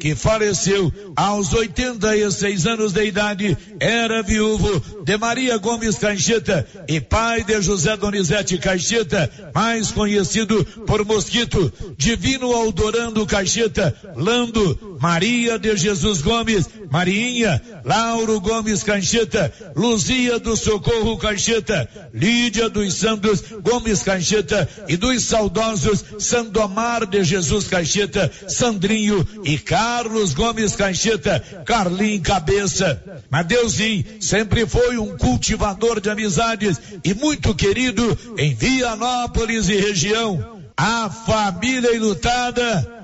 que faleceu aos 86 anos de idade, era viúvo de Maria Gomes Caixeta e pai de José Donizete Caixeta, mais conhecido por Mosquito, Divino Aldorando Caixeta, Lando, Maria de Jesus Gomes, Marinha, Lauro Gomes Caixeta, Luzia do Socorro Caixeta, Lídia dos Santos Gomes Caixeta e dos saudosos Sandomar de Jesus Caixeta, Sandrinho e Carlos Gomes Caixeta, Carlinho Cabeça. Madeuzinho sempre foi um cultivador de amizades e muito querido em Vianópolis e região. A família enlutada,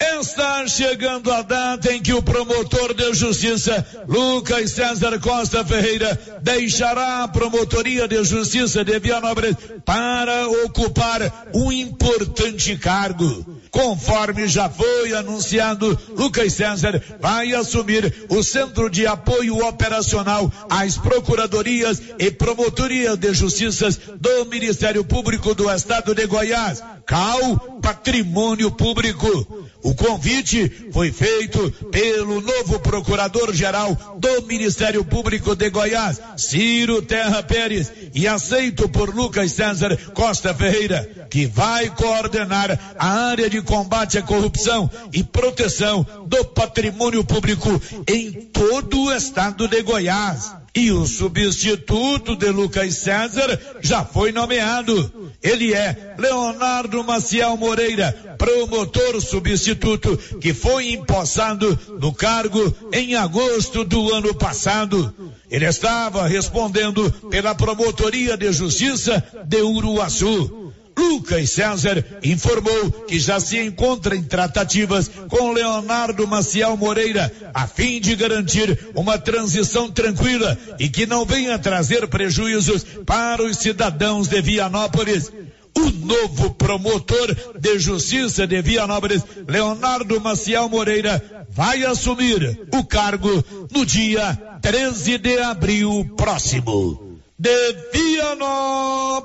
Está chegando a data em que o promotor de justiça, Lucas César Costa Ferreira, deixará a promotoria de justiça de Vianópolis para ocupar um importante cargo. Conforme já foi anunciado, Lucas César vai assumir o Centro de Apoio Operacional às Procuradorias e Promotoria de Justiças do Ministério Público do Estado de Goiás, CAL Patrimônio Público. O convite foi feito pelo novo Procurador-Geral do Ministério Público de Goiás, Ciro Terra Pérez, e aceito por Lucas César Costa Ferreira, que vai coordenar a área de combate à corrupção e proteção do patrimônio público em todo o estado de Goiás. E o substituto de Lucas César já foi nomeado. Ele é Leonardo Maciel Moreira, promotor substituto, que foi empossado no cargo em agosto do ano passado. Ele estava respondendo pela Promotoria de Justiça de Uruaçu. Lucas César informou que já se encontra em tratativas com Leonardo Maciel Moreira a fim de garantir uma transição tranquila e que não venha trazer prejuízos para os cidadãos de Vianópolis. O novo promotor de justiça de Vianópolis, Leonardo Maciel Moreira, vai assumir o cargo no dia 13 de abril próximo. De Vianópolis,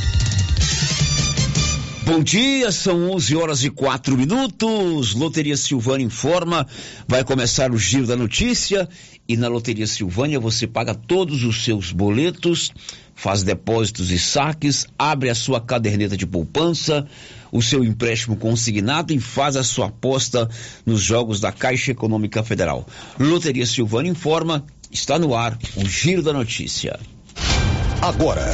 Bom dia, são 11 horas e 4 minutos. Loteria Silvânia informa, vai começar o giro da notícia e na Loteria Silvânia você paga todos os seus boletos, faz depósitos e saques, abre a sua caderneta de poupança, o seu empréstimo consignado e faz a sua aposta nos jogos da Caixa Econômica Federal. Loteria Silvânia informa, está no ar o giro da notícia. Agora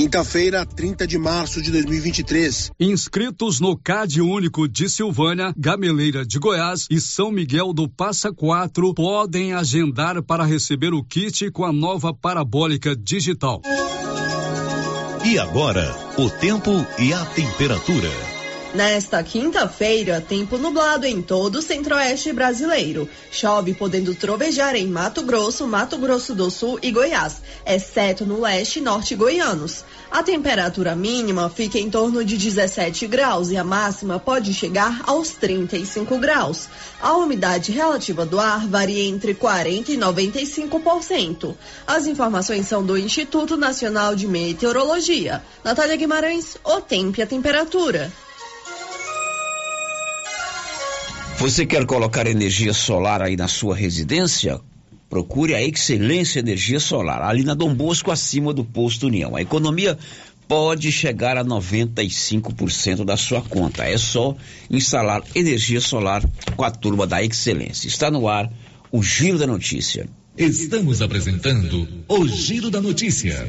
Quinta-feira, 30 de março de 2023. Inscritos no CAD Único de Silvânia, Gameleira de Goiás e São Miguel do Passa Quatro podem agendar para receber o kit com a nova parabólica digital. E agora, o tempo e a temperatura. Nesta quinta-feira, tempo nublado em todo o centro-oeste brasileiro. Chove podendo trovejar em Mato Grosso, Mato Grosso do Sul e Goiás, exceto no leste e norte goianos. A temperatura mínima fica em torno de 17 graus e a máxima pode chegar aos 35 graus. A umidade relativa do ar varia entre 40 e 95%. As informações são do Instituto Nacional de Meteorologia. Natália Guimarães, o tempo e a temperatura. Você quer colocar energia solar aí na sua residência? Procure a Excelência Energia Solar, ali na Dom Bosco, acima do posto União. A economia pode chegar a 95% da sua conta. É só instalar energia solar com a turma da Excelência. Está no ar o Giro da Notícia. Estamos apresentando o Giro da Notícia.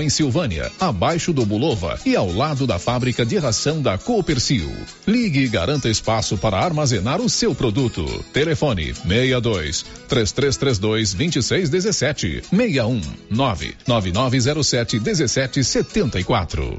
em Silvânia, abaixo do Bulova e ao lado da fábrica de ração da Coopercil. Ligue e garanta espaço para armazenar o seu produto. Telefone 62 3332 2617 61 99907 1774.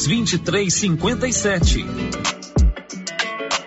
2357.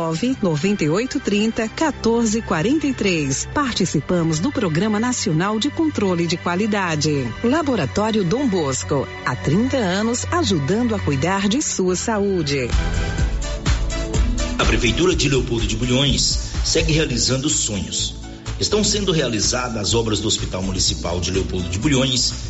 33 32 14 43. WhatsApp 99830 1443. Participamos do Programa Nacional de Controle de Qualidade. Laboratório Dom Bosco, há 30 anos ajudando a cuidar de sua saúde. A Prefeitura de Leopoldo de Bulhões segue realizando sonhos. Estão sendo realizadas as obras do Hospital Municipal de Leopoldo de Bulhões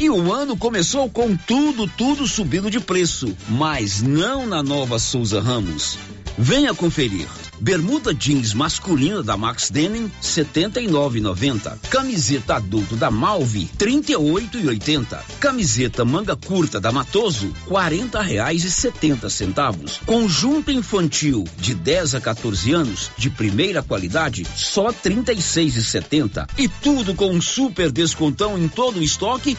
E o ano começou com tudo, tudo subindo de preço, mas não na nova Souza Ramos. Venha conferir. Bermuda jeans masculina da Max Denim, 79,90. Camiseta adulto da Malve, 38,80. Camiseta manga curta da Matoso, 40 reais e 70 centavos. Conjunto infantil de 10 a 14 anos, de primeira qualidade, só 36,70. E tudo com um super descontão em todo o estoque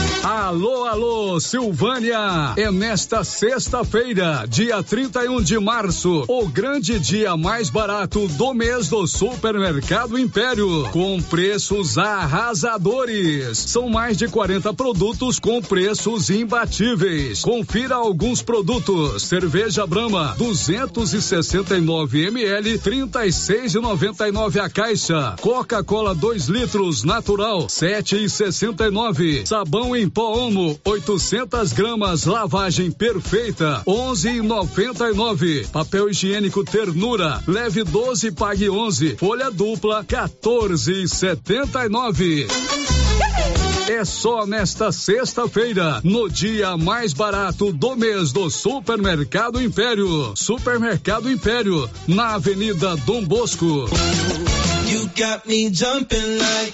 Alô, alô, Silvânia! É nesta sexta-feira, dia 31 de março, o grande dia mais barato do mês do Supermercado Império, com preços arrasadores. São mais de 40 produtos com preços imbatíveis. Confira alguns produtos: cerveja Brahma, 269 ml, 36,99 a caixa. Coca-Cola 2 litros natural, 7,69. Sabão em pó Omo, 800 gramas, lavagem perfeita, 11,99. Papel higiênico Ternura, leve 12, pague 11. Folha dupla, 14,79. É só nesta sexta-feira, no dia mais barato do mês do Supermercado Império. Supermercado Império, na Avenida Dom Bosco. You got me jumping like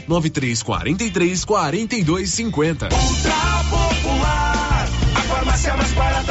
9343 4250. Ultra Popular, a farmácia mais barata.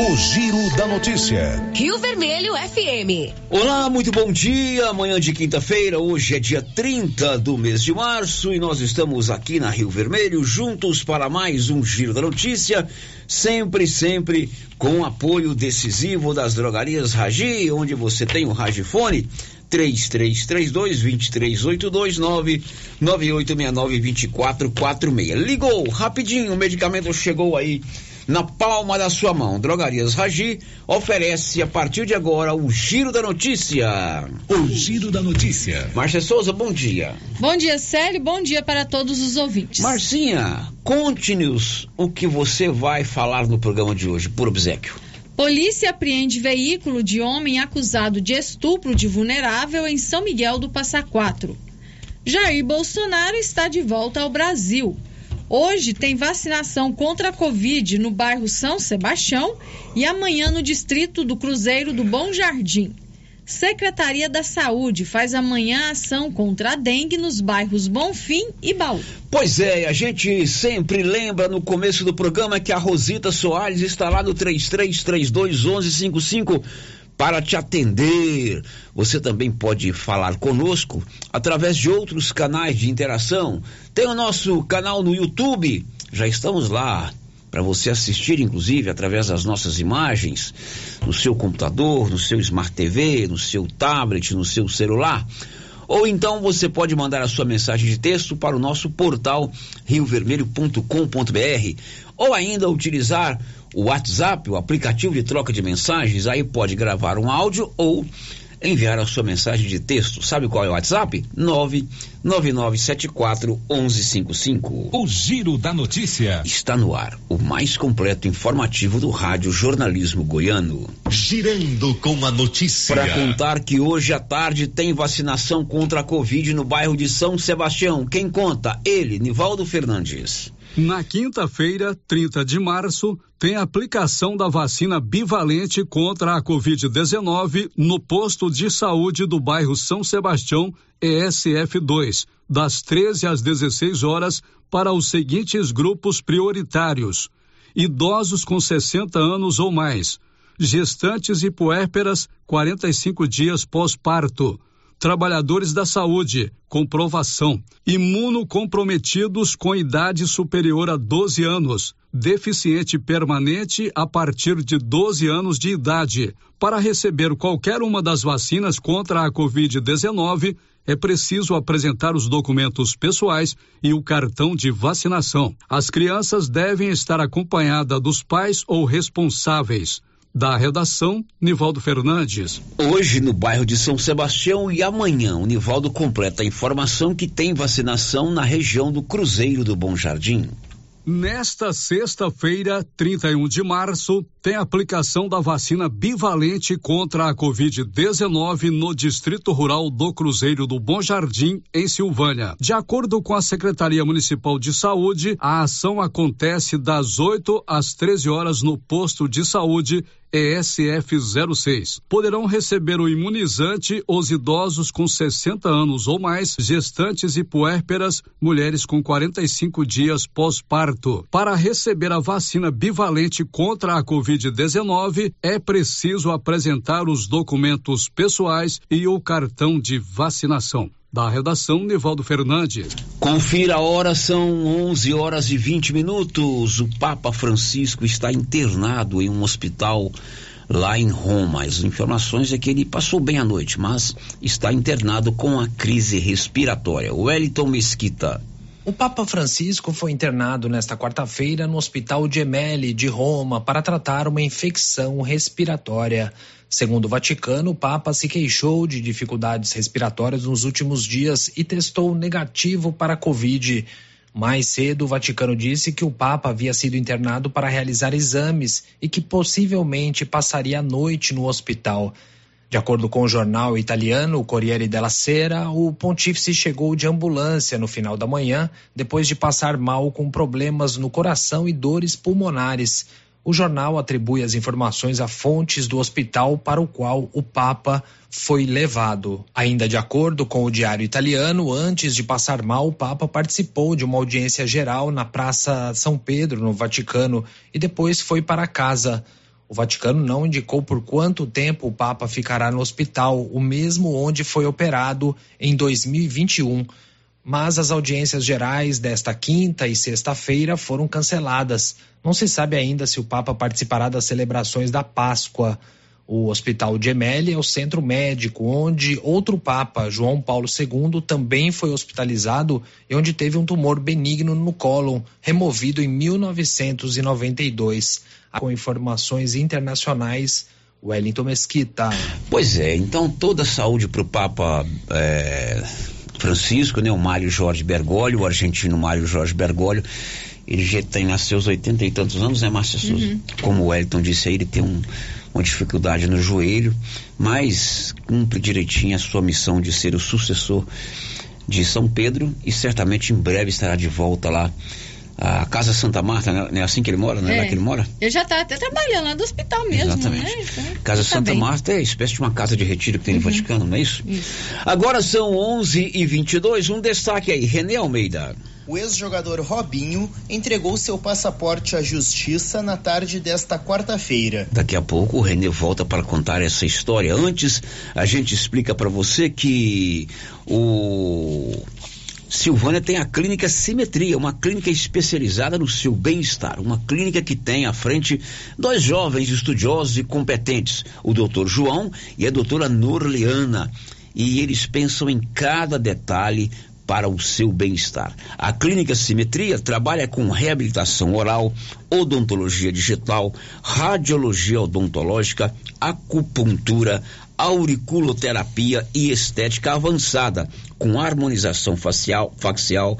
O Giro da Notícia. Rio Vermelho FM. Olá, muito bom dia. Amanhã de quinta-feira, hoje é dia 30 do mês de março e nós estamos aqui na Rio Vermelho juntos para mais um Giro da Notícia, sempre, sempre com apoio decisivo das drogarias Ragi, onde você tem o Ragifone 3332 2382 99869 2446. Ligou rapidinho, o medicamento chegou aí na palma da sua mão. Drogarias Ragi oferece a partir de agora o Giro da Notícia. O Giro da Notícia. Márcia Souza, bom dia. Bom dia, Célio. Bom dia para todos os ouvintes. Marcinha, conte-nos o que você vai falar no programa de hoje, por obsequio. Polícia apreende veículo de homem acusado de estupro de vulnerável em São Miguel do Passa Quatro. Jair Bolsonaro está de volta ao Brasil. Hoje tem vacinação contra a Covid no bairro São Sebastião e amanhã no distrito do Cruzeiro do Bom Jardim. Secretaria da Saúde faz amanhã ação contra a dengue nos bairros Bonfim e Baú. Pois é, a gente sempre lembra no começo do programa que a Rosita Soares está lá no 3332 1155 para te atender. Você também pode falar conosco através de outros canais de interação. Tem o nosso canal no YouTube, já estamos lá para você assistir, inclusive, através das nossas imagens, no seu computador, no seu Smart TV, no seu tablet, no seu celular. Ou então você pode mandar a sua mensagem de texto para o nosso portal riovermelho.com.br ou ainda utilizar o WhatsApp, o aplicativo de troca de mensagens, aí pode gravar um áudio ou enviar a sua mensagem de texto. Sabe qual é o WhatsApp? 99974 1155. O Giro da Notícia. Está no ar, o mais completo informativo do rádio jornalismo goiano. Girando com a notícia. Para contar que hoje à tarde tem vacinação contra a Covid no bairro de São Sebastião. Quem conta? Ele, Nivaldo Fernandes. Na quinta-feira, 30 de março, tem aplicação da vacina bivalente contra a Covid-19 no posto de saúde do bairro São Sebastião, ESF2, das 13 às 16 horas, para os seguintes grupos prioritários: idosos com 60 anos ou mais, gestantes e puérperas 45 dias pós-parto trabalhadores da saúde, comprovação, imunocomprometidos com idade superior a 12 anos, deficiente permanente a partir de 12 anos de idade. Para receber qualquer uma das vacinas contra a Covid-19, é preciso apresentar os documentos pessoais e o cartão de vacinação. As crianças devem estar acompanhadas dos pais ou responsáveis. Da redação, Nivaldo Fernandes. Hoje, no bairro de São Sebastião e amanhã, o Nivaldo completa a informação que tem vacinação na região do Cruzeiro do Bom Jardim. Nesta sexta-feira, 31 de março, tem aplicação da vacina bivalente contra a Covid-19 no Distrito Rural do Cruzeiro do Bom Jardim, em Silvânia. De acordo com a Secretaria Municipal de Saúde, a ação acontece das 8 às 13 horas no posto de saúde ESF06. Poderão receber o imunizante os idosos com 60 anos ou mais, gestantes e puérperas, mulheres com 45 dias pós-parto. Para receber a vacina bivalente contra a Covid-19, é preciso apresentar os documentos pessoais e o cartão de vacinação. Da redação, Nivaldo Fernandes. Confira a hora, são 11 horas e 20 minutos. O Papa Francisco está internado em um hospital lá em Roma. As informações é que ele passou bem a noite, mas está internado com a crise respiratória. Wellington Mesquita. O Papa Francisco foi internado nesta quarta-feira no Hospital Gemelli de Roma para tratar uma infecção respiratória. Segundo o Vaticano, o Papa se queixou de dificuldades respiratórias nos últimos dias e testou negativo para a Covid. Mais cedo, o Vaticano disse que o Papa havia sido internado para realizar exames e que possivelmente passaria a noite no hospital. De acordo com o jornal italiano Corriere della Sera, o pontífice chegou de ambulância no final da manhã, depois de passar mal com problemas no coração e dores pulmonares. O jornal atribui as informações a fontes do hospital para o qual o Papa foi levado. Ainda de acordo com o diário italiano, antes de passar mal, o Papa participou de uma audiência geral na Praça São Pedro, no Vaticano, e depois foi para casa. O Vaticano não indicou por quanto tempo o Papa ficará no hospital, o mesmo onde foi operado em 2021 mas as audiências gerais desta quinta e sexta-feira foram canceladas. Não se sabe ainda se o Papa participará das celebrações da Páscoa. O Hospital Gemelli é o centro médico onde outro Papa, João Paulo II, também foi hospitalizado e onde teve um tumor benigno no cólon, removido em 1992. Com informações internacionais, Wellington Mesquita. Pois é, então toda a saúde para o Papa. É Francisco, né? O Mário Jorge Bergoglio, o argentino Mário Jorge Bergoglio. Ele já tem nasceu aos 80 e tantos anos, né, Márcia Souza? Uhum. Como o Wellington disse aí, ele tem um, uma dificuldade no joelho, mas cumpre direitinho a sua missão de ser o sucessor de São Pedro e certamente em breve estará de volta lá a Casa Santa Marta, né? é assim que ele mora, né? É. Lá que ele mora? Ele já está até trabalhando lá do hospital mesmo, Exatamente. né? Então, casa tá Santa bem. Marta é espécie de uma casa de retiro que tem uhum. no Vaticano, não é isso? isso? Agora são 11 e 22 um destaque aí, René Almeida. O ex-jogador Robinho entregou seu passaporte à justiça na tarde desta quarta-feira. Daqui a pouco o René volta para contar essa história. Antes, a gente explica para você que o Silvânia tem a clínica Simetria, uma clínica especializada no seu bem-estar, uma clínica que tem à frente dois jovens estudiosos e competentes, o doutor João e a doutora Norleana. E eles pensam em cada detalhe para o seu bem-estar. A Clínica Simetria trabalha com reabilitação oral, odontologia digital, radiologia odontológica, acupuntura, auriculoterapia e estética avançada, com harmonização facial, facial,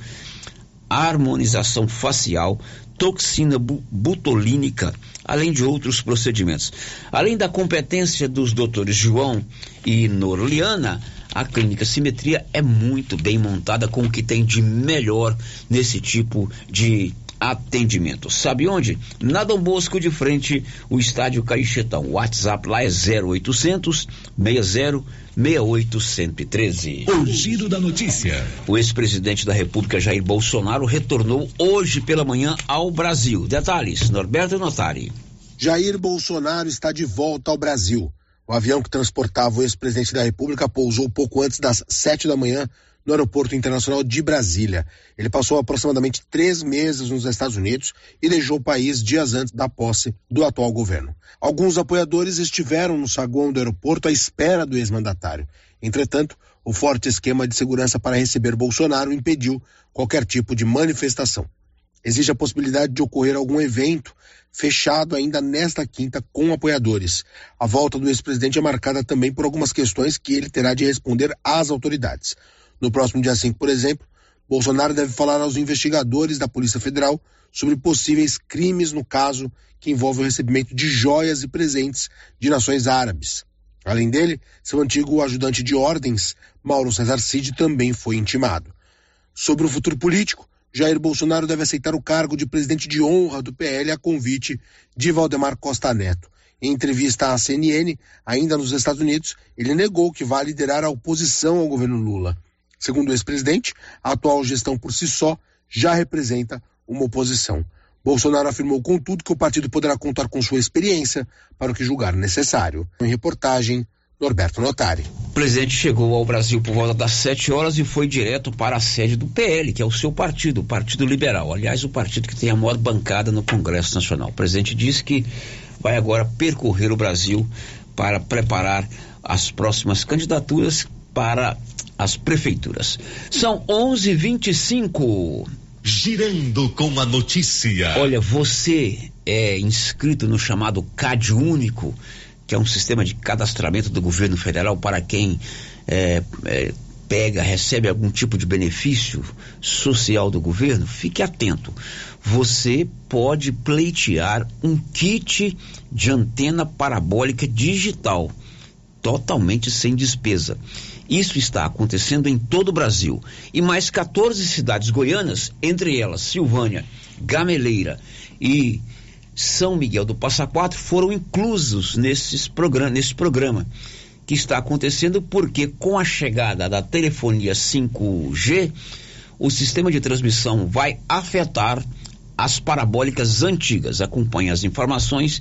harmonização facial, toxina butolínica, além de outros procedimentos. Além da competência dos doutores João e Norliana, a clínica Simetria é muito bem montada com o que tem de melhor nesse tipo de atendimento. Sabe onde? Na Dom Bosco, de frente, o estádio Caixetão. O WhatsApp lá é 0800 60 68 113. O giro da notícia. O ex-presidente da República Jair Bolsonaro retornou hoje pela manhã ao Brasil. Detalhes, Norberto Notari. Jair Bolsonaro está de volta ao Brasil. O avião que transportava o ex-presidente da República pousou pouco antes das sete da manhã no Aeroporto Internacional de Brasília. Ele passou aproximadamente três meses nos Estados Unidos e deixou o país dias antes da posse do atual governo. Alguns apoiadores estiveram no saguão do aeroporto à espera do ex-mandatário. Entretanto, o forte esquema de segurança para receber Bolsonaro impediu qualquer tipo de manifestação. Existe a possibilidade de ocorrer algum evento fechado ainda nesta quinta com apoiadores. A volta do ex-presidente é marcada também por algumas questões que ele terá de responder às autoridades. No próximo dia 5, por exemplo, Bolsonaro deve falar aos investigadores da Polícia Federal sobre possíveis crimes no caso que envolve o recebimento de joias e presentes de nações árabes. Além dele, seu antigo ajudante de ordens, Mauro Cesar Cid, também foi intimado. Sobre o futuro político, Jair Bolsonaro deve aceitar o cargo de presidente de honra do PL a convite de Valdemar Costa Neto. Em entrevista à CNN, ainda nos Estados Unidos, ele negou que vai liderar a oposição ao governo Lula. Segundo o ex-presidente, a atual gestão por si só já representa uma oposição. Bolsonaro afirmou, contudo, que o partido poderá contar com sua experiência para o que julgar necessário. Em reportagem, Norberto Notari. O presidente chegou ao Brasil por volta das 7 horas e foi direto para a sede do PL, que é o seu partido, o Partido Liberal. Aliás, o partido que tem a maior bancada no Congresso Nacional. O presidente disse que vai agora percorrer o Brasil para preparar as próximas candidaturas para as prefeituras. São 11:25. Girando com a notícia. Olha, você é inscrito no chamado CAD Único, que é um sistema de cadastramento do governo federal para quem é, é, pega, recebe algum tipo de benefício social do governo? Fique atento. Você pode pleitear um kit de antena parabólica digital, totalmente sem despesa. Isso está acontecendo em todo o Brasil. E mais 14 cidades goianas, entre elas Silvânia, Gameleira e São Miguel do Passa Quatro, foram inclusos nesses programa, nesse programa que está acontecendo porque com a chegada da telefonia 5G, o sistema de transmissão vai afetar as parabólicas antigas. Acompanhe as informações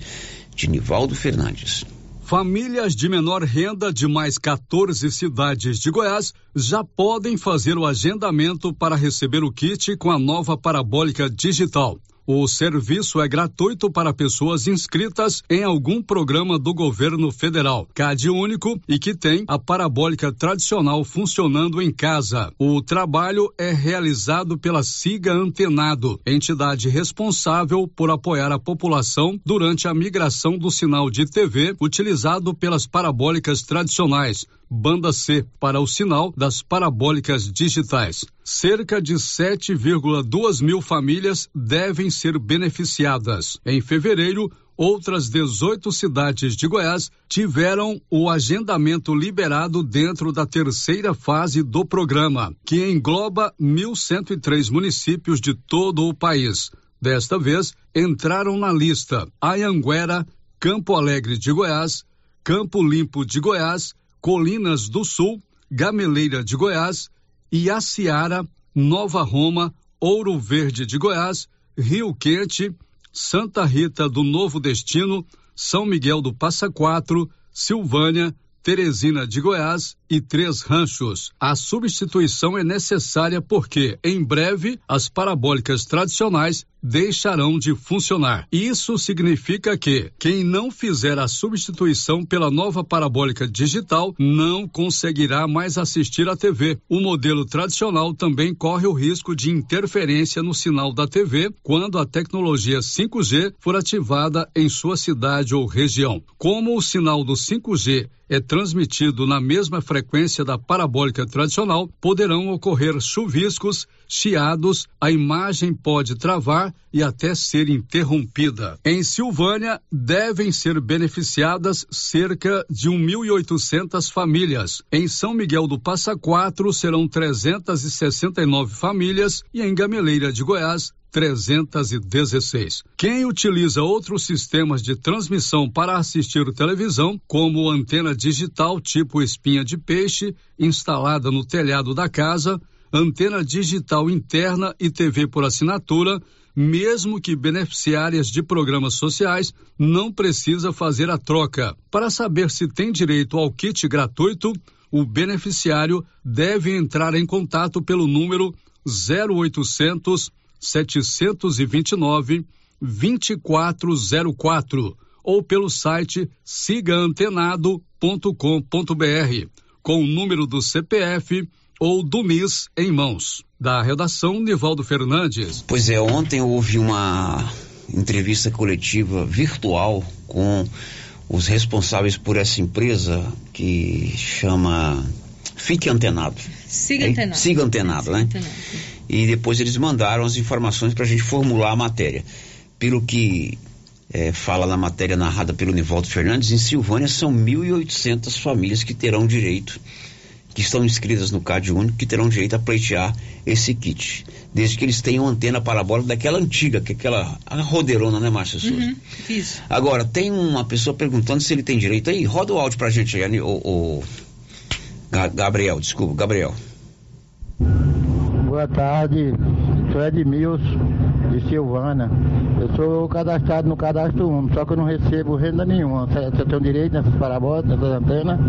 de Nivaldo Fernandes. Famílias de menor renda de mais 14 cidades de Goiás já podem fazer o agendamento para receber o kit com a nova parabólica digital. O serviço é gratuito para pessoas inscritas em algum programa do governo federal, CAD único e que tem a parabólica tradicional funcionando em casa. O trabalho é realizado pela Siga Antenado, entidade responsável por apoiar a população durante a migração do sinal de TV utilizado pelas parabólicas tradicionais banda C, para o sinal das parabólicas digitais. Cerca de 7,2 mil famílias devem ser beneficiadas. Em fevereiro, outras 18 cidades de Goiás tiveram o agendamento liberado dentro da terceira fase do programa, que engloba 1.103 municípios de todo o país. Desta vez, entraram na lista Ayanguera, Campo Alegre de Goiás, Campo Limpo de Goiás, Colinas do Sul, Gameleira de Goiás, Iaciara, Nova Roma, Ouro Verde de Goiás, Rio Quente, Santa Rita do Novo Destino, São Miguel do Passa Quatro, Silvânia, Teresina de Goiás e Três Ranchos. A substituição é necessária porque, em breve, as parabólicas tradicionais deixarão de funcionar. Isso significa que quem não fizer a substituição pela nova parabólica digital não conseguirá mais assistir à TV. O modelo tradicional também corre o risco de interferência no sinal da TV quando a tecnologia 5G for ativada em sua cidade ou região. Como o sinal do 5G é transmitido na mesma frequência da parabólica tradicional, poderão ocorrer chuviscos, chiados, a imagem pode travar e até ser interrompida. Em Silvânia, devem ser beneficiadas cerca de 1.800 famílias. Em São Miguel do Passa Quatro, serão 369 famílias e em Gameleira de Goiás, 316. Quem utiliza outros sistemas de transmissão para assistir televisão, como antena digital tipo espinha de peixe, instalada no telhado da casa, antena digital interna e TV por assinatura, mesmo que beneficiárias de programas sociais, não precisa fazer a troca. Para saber se tem direito ao kit gratuito, o beneficiário deve entrar em contato pelo número 0800 729 2404 ou pelo site sigaantenado.com.br com o número do CPF ou do MIS em mãos. Da redação, Nivaldo Fernandes. Pois é, ontem houve uma entrevista coletiva virtual com os responsáveis por essa empresa que chama Fique Antenado. Siga é, Antenado. Siga Antenado, né? Antenado. E depois eles mandaram as informações para a gente formular a matéria. Pelo que é, fala na matéria narrada pelo Nivaldo Fernandes, em Silvânia são 1.800 famílias que terão direito que estão inscritas no CAD Único que terão direito a pleitear esse kit. Desde que eles tenham antena parabólica daquela antiga, que é aquela a rodeirona, né, Márcia Souza? Uhum, isso. Agora, tem uma pessoa perguntando se ele tem direito aí. Roda o áudio pra gente aí, o, o Gabriel, desculpa, Gabriel. Boa tarde, sou Edmilson de Silvana. Eu sou cadastrado no cadastro 1, só que eu não recebo renda nenhuma. Você tem direito nessas parabólicas, nessas antenas?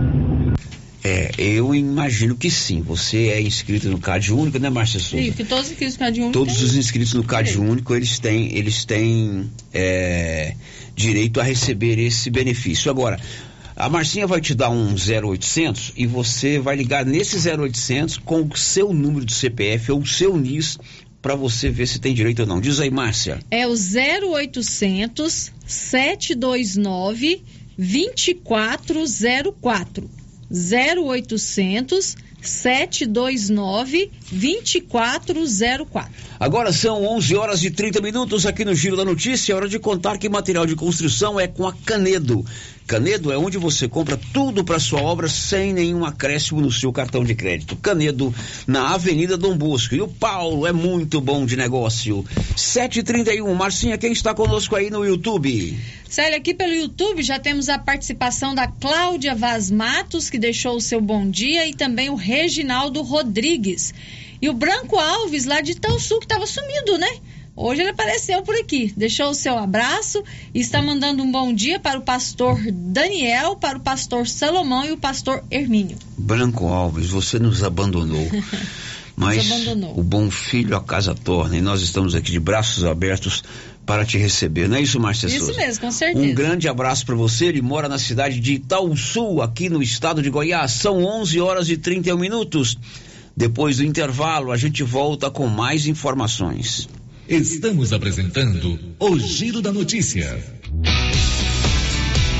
É, eu imagino que sim. Você é inscrito no CAD Único, né, Márcia Souza? Sim, que todos os inscritos no CAD Único. Todos os inscritos no CAD direito. Único, eles têm, eles têm é, direito a receber esse benefício. Agora, a Marcinha vai te dar um 0800 e você vai ligar nesse 0800 com o seu número de CPF ou o seu NIS para você ver se tem direito ou não. Diz aí, Márcia. É o 0800 729 2404. 0800 729 2404. Agora são 11 horas e 30 minutos aqui no Giro da Notícia. É hora de contar que material de construção é com a Canedo. Canedo é onde você compra tudo para sua obra sem nenhum acréscimo no seu cartão de crédito. Canedo na Avenida Dom Bosco. E o Paulo é muito bom de negócio. 731. Marcinha, quem está conosco aí no YouTube? Célia, aqui pelo YouTube já temos a participação da Cláudia Vaz Matos, que deixou o seu bom dia, e também o Reginaldo Rodrigues. E o Branco Alves, lá de Sul, que estava sumido, né? Hoje ele apareceu por aqui, deixou o seu abraço e está mandando um bom dia para o pastor Daniel, para o pastor Salomão e o pastor Hermínio. Branco Alves, você nos abandonou. Mas nos abandonou. o bom filho a casa torna e nós estamos aqui de braços abertos para te receber. Não é isso, Márcia Isso Souza? mesmo, com certeza. Um grande abraço para você. Ele mora na cidade de Sul, aqui no estado de Goiás. São 11 horas e 31 minutos. Depois do intervalo, a gente volta com mais informações. Estamos apresentando o Giro da Notícia.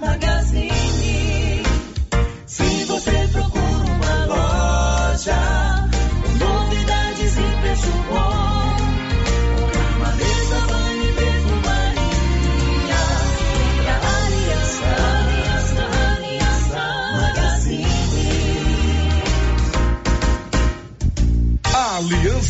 Magazine.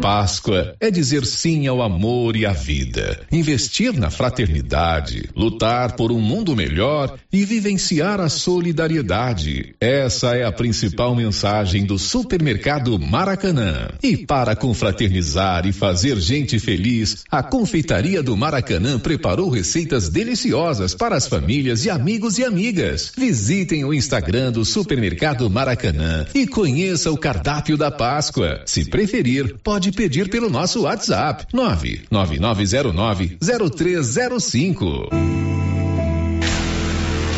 Páscoa é dizer sim ao amor e à vida, investir na fraternidade, lutar por um mundo melhor e vivenciar a solidariedade. Essa é a principal mensagem do Supermercado Maracanã. E para confraternizar e fazer gente feliz, a Confeitaria do Maracanã preparou receitas deliciosas para as famílias e amigos e amigas. Visitem o Instagram do Supermercado Maracanã e conheça o cardápio da Páscoa. Se preferir, pode pedir pelo nosso WhatsApp 99909 0305.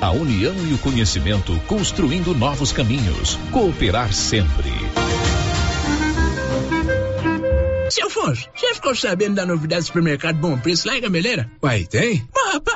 a união e o conhecimento construindo novos caminhos. Cooperar sempre. Seu Afonso, você ficou sabendo da novidade do supermercado Bom Preço lá em Gameleira? Uai, tem? Mas, rapaz,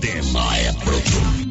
é pronto.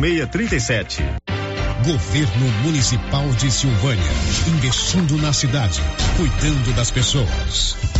5637. Governo Municipal de Silvânia. Investindo na cidade, cuidando das pessoas.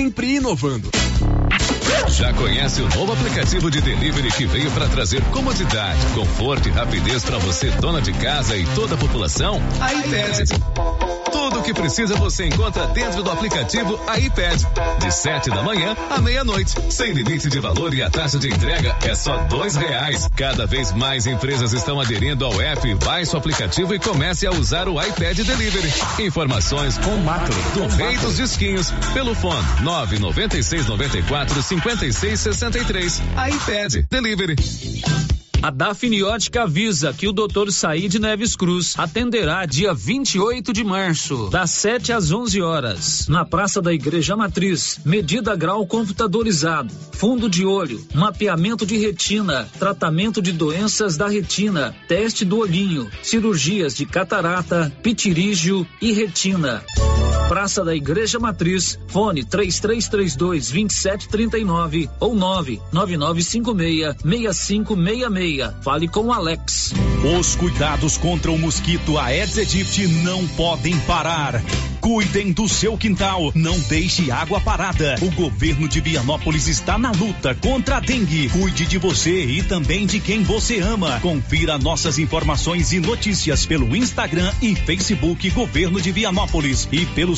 sempre inovando. Já conhece o novo aplicativo de delivery que veio para trazer comodidade, conforto e rapidez para você, dona de casa e toda a população? A iPad. Tudo o que precisa você encontra dentro do aplicativo iPad. De 7 da manhã à meia-noite. Sem limite de valor e a taxa de entrega é só dois reais. Cada vez mais empresas estão aderindo ao app. Baixe o aplicativo e comece a usar o iPad Delivery. Informações com Macro, do Rei dos Disquinhos, pelo fone 996 94 56 63. iPad Delivery. A Dafniótica avisa que o Dr. Said Neves Cruz atenderá dia 28 de março, das 7 às 11 horas, na Praça da Igreja Matriz. Medida grau computadorizado, fundo de olho, mapeamento de retina, tratamento de doenças da retina, teste do olhinho, cirurgias de catarata, pitirígio e retina. Praça da Igreja Matriz, fone 3332 2739 ou 99956 6566. Fale com Alex. Os cuidados contra o mosquito Aedes aegypti não podem parar. Cuidem do seu quintal, não deixe água parada. O governo de Vianópolis está na luta contra a dengue. Cuide de você e também de quem você ama. Confira nossas informações e notícias pelo Instagram e Facebook Governo de Vianópolis e pelo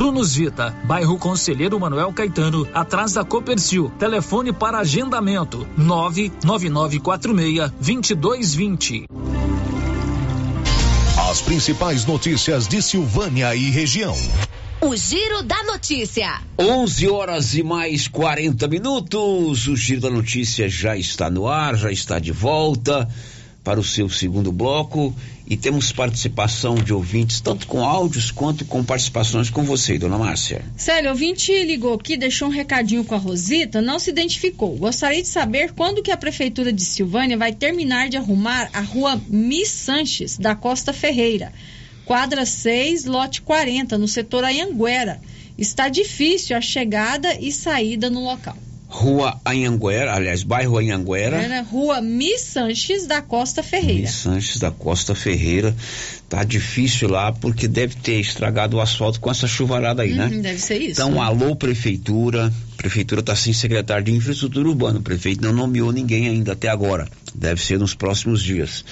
Prunus Vita, bairro Conselheiro Manuel Caetano, atrás da Copercil. Telefone para agendamento: 99946 2220. As principais notícias de Silvânia e região. O Giro da Notícia. 11 horas e mais 40 minutos. O Giro da Notícia já está no ar, já está de volta para o seu segundo bloco e temos participação de ouvintes, tanto com áudios quanto com participações com você, dona Márcia. Sério, ouvinte ligou aqui, deixou um recadinho com a Rosita, não se identificou. Gostaria de saber quando que a Prefeitura de Silvânia vai terminar de arrumar a rua Miss Sanches, da Costa Ferreira. Quadra 6, lote 40, no setor Anhanguera. Está difícil a chegada e saída no local. Rua Anhanguera, aliás, bairro Anhanguera. Era Rua Miss Sanches da Costa Ferreira. Miss Sanches da Costa Ferreira. Tá difícil lá porque deve ter estragado o asfalto com essa chuvarada aí, né? Hum, deve ser isso. Então, né? alô, prefeitura. Prefeitura está sem secretário de infraestrutura urbana. O prefeito não nomeou ninguém ainda até agora. Deve ser nos próximos dias.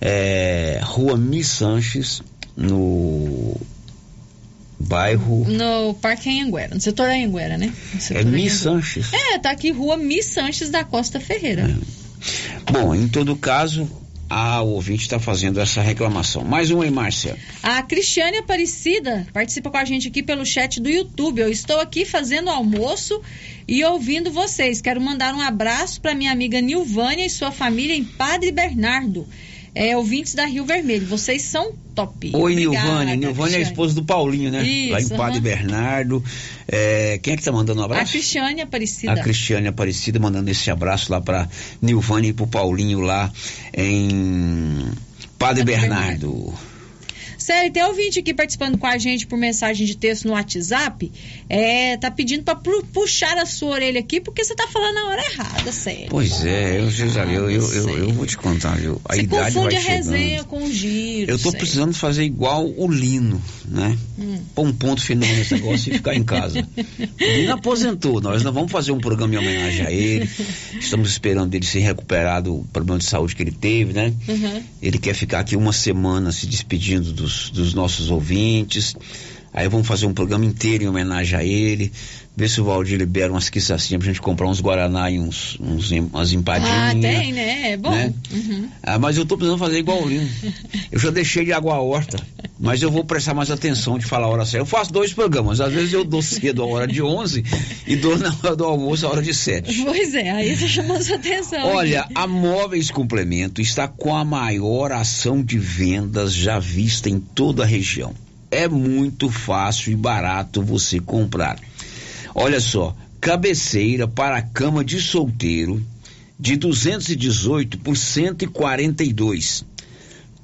É, Rua Miss Sanches, no bairro. No Parque Anhanguera, no setor Anhanguera, né? Setor É Miss Anhanguera. Sanches. É, tá aqui Rua Miss Sanches da Costa Ferreira. Bom, em todo caso, a ouvinte está fazendo essa reclamação. Mais uma aí, Márcia. A Cristiane Aparecida participa com a gente aqui pelo chat do YouTube. Eu estou aqui fazendo almoço e ouvindo vocês. Quero mandar um abraço para minha amiga Nilvânia e sua família em Padre Bernardo. É, ouvintes da Rio Vermelho. Vocês são top. Oi, Nilvânia. Nilvânia é a esposa do Paulinho, né? Isso, Lá em Padre aham. Bernardo. É, quem é que tá mandando um A abraço? Cristiane Aparecida. A Cristiane Aparecida mandando esse abraço lá para Nilvânia e pro Paulinho lá em Padre Bernardo. Sério, tem ouvinte aqui participando com a gente por mensagem de texto no WhatsApp. É, tá pedindo pra pu- puxar a sua orelha aqui porque você tá falando na hora errada, sério. Pois é, eu, eu, eu, eu, eu vou te contar, viu? A Você idade confunde vai a chegando. resenha com o giro. Eu tô sério. precisando fazer igual o Lino, né? Hum. Pôr um ponto final nesse negócio e ficar em casa. O Lino aposentou, nós não vamos fazer um programa em homenagem a ele. Estamos esperando ele ser recuperado do problema de saúde que ele teve, né? Uhum. Ele quer ficar aqui uma semana se despedindo dos, dos nossos ouvintes. Aí vamos fazer um programa inteiro em homenagem a ele. Ver se o Valdir libera umas quiçacinhas pra gente comprar uns Guaraná e uns, uns, umas empadinhas. Ah, tem, né? É bom. Né? Uhum. Ah, mas eu tô precisando fazer igual o Lino. Eu já deixei de água a horta, mas eu vou prestar mais atenção de falar a hora certa. Eu faço dois programas, às vezes eu dou cedo a hora de 11 e dou na hora do almoço a hora de 7. Pois é, aí você chamou sua atenção. Olha, aqui. a Móveis Complemento está com a maior ação de vendas já vista em toda a região. É muito fácil e barato você comprar. Olha só, cabeceira para cama de solteiro de 218 por 142.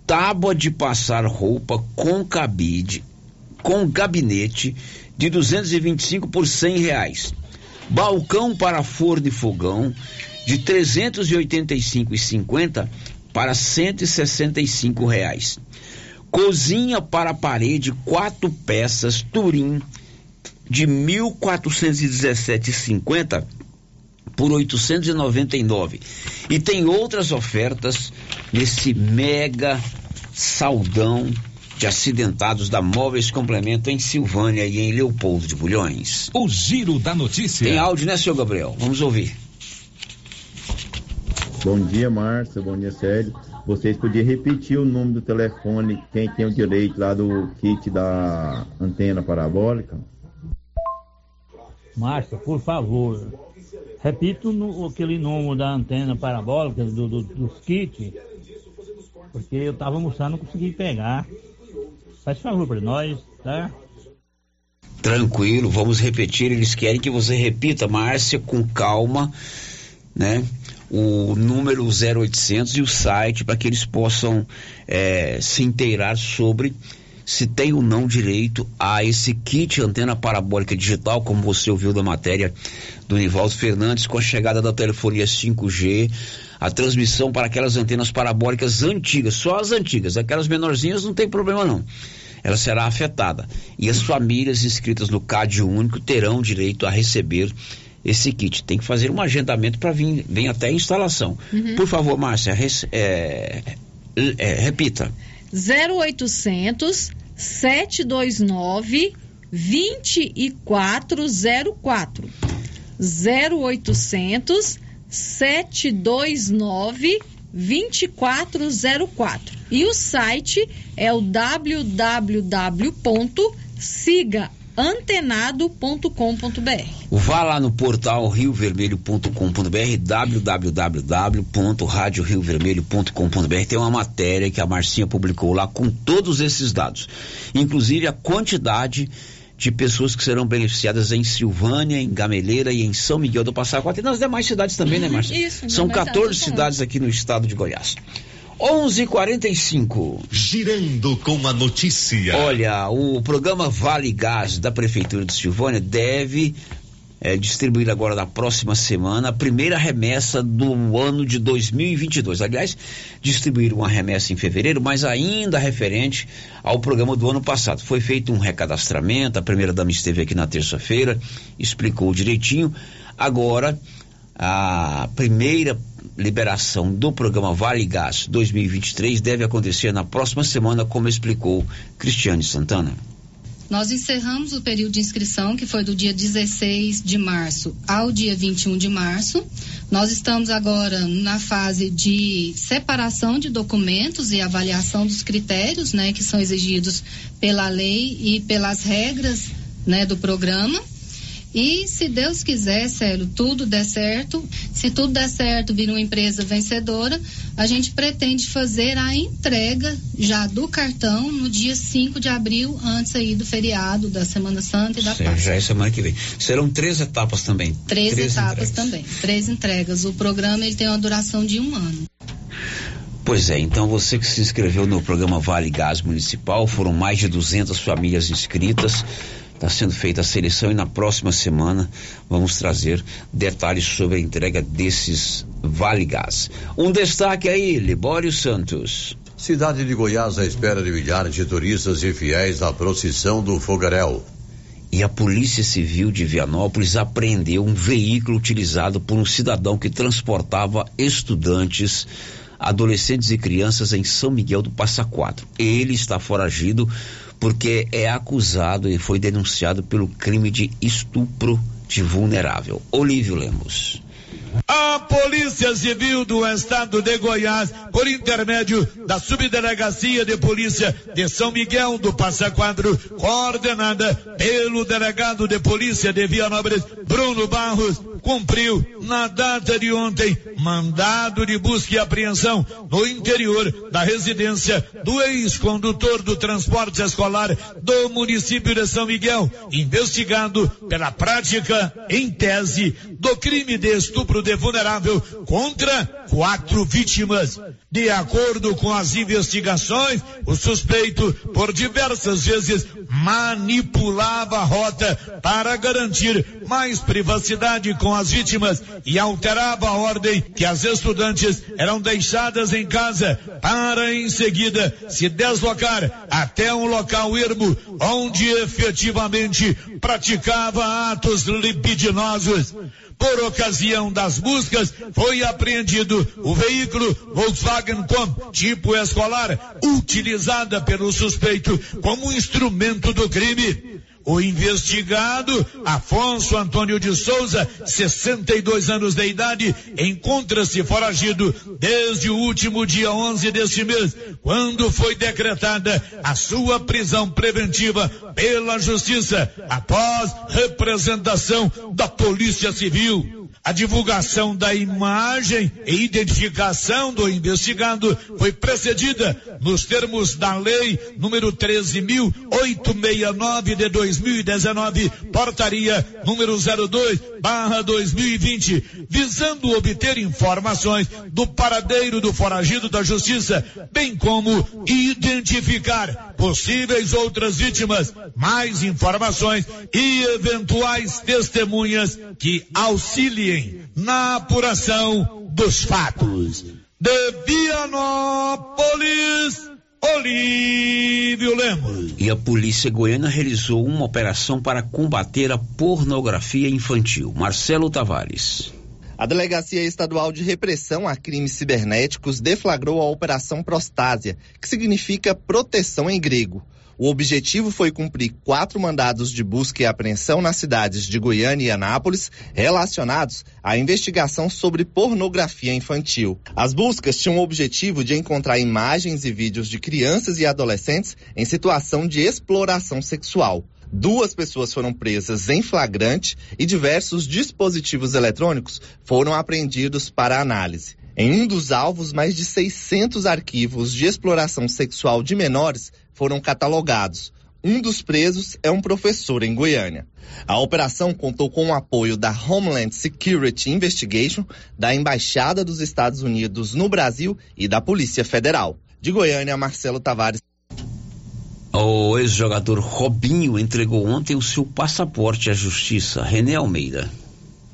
Tábua de passar roupa com cabide, com gabinete de 225 por 100 reais. Balcão para forno e fogão de 385,50 para 165 reais. Cozinha para parede quatro peças Turim de 1.417,50 por 899. E tem outras ofertas nesse mega saldão de acidentados da Móveis Complemento em Silvânia e em Leopoldo de Bulhões. O giro da notícia. Tem áudio, né, senhor Gabriel? Vamos ouvir. Bom dia, Márcia. Bom dia, Sérgio. Vocês podiam repetir o número do telefone, quem tem o direito lá do kit da antena parabólica? Márcia, por favor, repita o nu- aquele número da antena parabólica do, do- dos kits, porque eu tava almoçando não consegui pegar. Faz favor para nós, tá? Tranquilo, vamos repetir. Eles querem que você repita, Márcia, com calma, né? O número 0800 e o site para que eles possam eh, se inteirar sobre se tem ou não direito a esse kit antena parabólica digital, como você ouviu da matéria do Nivaldo Fernandes, com a chegada da telefonia 5G, a transmissão para aquelas antenas parabólicas antigas, só as antigas, aquelas menorzinhas não tem problema não. Ela será afetada. E as famílias inscritas no CAD único terão direito a receber esse kit. Tem que fazer um agendamento para vir, vir até a instalação. Uhum. Por favor, Márcia, res- é, é, repita. 0800 729 2404. 0800 729 2404. E o site é o www.sigaantenado.com.br. Vá lá no portal riovermelho.com.br, www.radioriovermelho.com.br. Tem uma matéria que a Marcinha publicou lá com todos esses dados, inclusive a quantidade de pessoas que serão beneficiadas em Silvânia, em Gameleira e em São Miguel do Passa Quatro e nas demais cidades também, né, Márcia? Isso, São demais 14 cidades, cidades aqui no estado de Goiás. 11:45. Girando com a notícia. Olha, o programa Vale Gás da Prefeitura de Silvânia deve eh, distribuir agora na próxima semana a primeira remessa do ano de 2022. Aliás, distribuíram uma remessa em fevereiro, mas ainda referente ao programa do ano passado. Foi feito um recadastramento, a primeira dama esteve aqui na terça-feira, explicou direitinho. Agora, a primeira liberação do programa Vale Gás 2023 deve acontecer na próxima semana, como explicou Cristiane Santana. Nós encerramos o período de inscrição, que foi do dia 16 de março ao dia 21 de março. Nós estamos agora na fase de separação de documentos e avaliação dos critérios, né, que são exigidos pela lei e pelas regras, né, do programa. E se Deus quiser, Célio, tudo der certo, se tudo der certo, vir uma empresa vencedora, a gente pretende fazer a entrega já do cartão no dia 5 de abril, antes aí do feriado, da Semana Santa e da Certo, Páscoa. já é semana que vem. Serão três etapas também. Três, etapas entregas. também, três entregas. O programa ele tem uma duração de um ano. Pois é, então você que se inscreveu no programa Vale Gás Municipal, foram mais de 200 famílias inscritas. Está sendo feita a seleção e na próxima semana vamos trazer detalhes sobre a entrega desses Vale Gás. Um destaque aí, Libório Santos. Cidade de Goiás à espera de milhares de turistas e fiéis na procissão do Fogaréu. E a Polícia Civil de Vianópolis apreendeu um veículo utilizado por um cidadão que transportava estudantes, adolescentes e crianças em São Miguel do Passa Quatro. Ele está foragido porque é acusado e foi denunciado pelo crime de estupro de vulnerável. Olívio Lemos. A Polícia Civil do Estado de Goiás, por intermédio da Subdelegacia de Polícia de São Miguel do Passa Quatro, coordenada pelo delegado de Polícia de Vianópolis, Bruno Barros, cumpriu na data de ontem mandado de busca e apreensão no interior da residência do ex-condutor do transporte escolar do município de São Miguel, investigado pela prática, em tese, do crime de estupro de vulnerável contra quatro vítimas. De acordo com as investigações, o suspeito, por diversas vezes, manipulava a rota para garantir mais privacidade com as vítimas e alterava a ordem que as estudantes eram deixadas em casa para em seguida se deslocar até um local ermo onde efetivamente praticava atos libidinosos. Por ocasião das buscas, foi apreendido o veículo Volkswagen Com, tipo escolar, utilizada pelo suspeito como instrumento do crime. O investigado, Afonso Antônio de Souza, 62 anos de idade, encontra-se foragido desde o último dia 11 deste mês, quando foi decretada a sua prisão preventiva pela Justiça, após representação da Polícia Civil. A divulgação da imagem e identificação do investigado foi precedida nos termos da lei número 13.869 de 2019, portaria número 02 barra 2020, visando obter informações do paradeiro do foragido da justiça, bem como identificar possíveis outras vítimas, mais informações e eventuais testemunhas que auxiliem na apuração dos fatos. De Vianópolis, Olívio Lemos. E a polícia goiana realizou uma operação para combater a pornografia infantil. Marcelo Tavares. A Delegacia Estadual de Repressão a Crimes Cibernéticos deflagrou a Operação Prostásia, que significa proteção em grego. O objetivo foi cumprir quatro mandados de busca e apreensão nas cidades de Goiânia e Anápolis, relacionados à investigação sobre pornografia infantil. As buscas tinham o objetivo de encontrar imagens e vídeos de crianças e adolescentes em situação de exploração sexual. Duas pessoas foram presas em flagrante e diversos dispositivos eletrônicos foram apreendidos para análise. Em um dos alvos, mais de 600 arquivos de exploração sexual de menores foram catalogados. Um dos presos é um professor em Goiânia. A operação contou com o apoio da Homeland Security Investigation, da Embaixada dos Estados Unidos no Brasil e da Polícia Federal. De Goiânia, Marcelo Tavares. O ex-jogador Robinho entregou ontem o seu passaporte à justiça. René Almeida.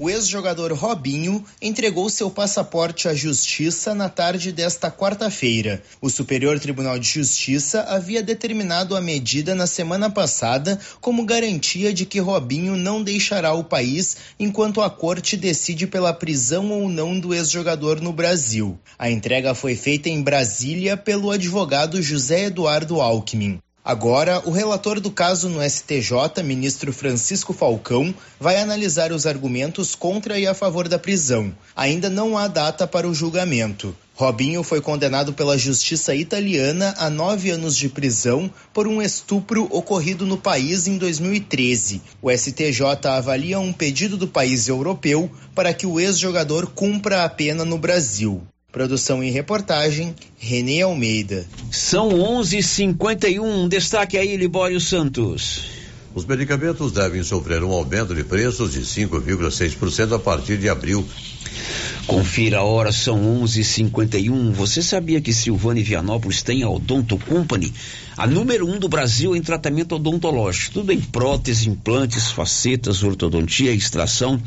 O ex-jogador Robinho entregou seu passaporte à Justiça na tarde desta quarta-feira. O Superior Tribunal de Justiça havia determinado a medida na semana passada como garantia de que Robinho não deixará o país enquanto a corte decide pela prisão ou não do ex-jogador no Brasil. A entrega foi feita em Brasília pelo advogado José Eduardo Alckmin. Agora, o relator do caso no STJ, ministro Francisco Falcão, vai analisar os argumentos contra e a favor da prisão. Ainda não há data para o julgamento. Robinho foi condenado pela justiça italiana a nove anos de prisão por um estupro ocorrido no país em 2013. O STJ avalia um pedido do país europeu para que o ex-jogador cumpra a pena no Brasil. Produção e reportagem, Renê Almeida. São 11:51. Destaque aí, Libório Santos. Os medicamentos devem sofrer um aumento de preços de 5,6% a partir de abril. Confira a hora, são 11:51. Você sabia que Silvânia e Vianópolis tem a Odonto Company, a número um do Brasil em tratamento odontológico, tudo em prótese, implantes, facetas, ortodontia, extração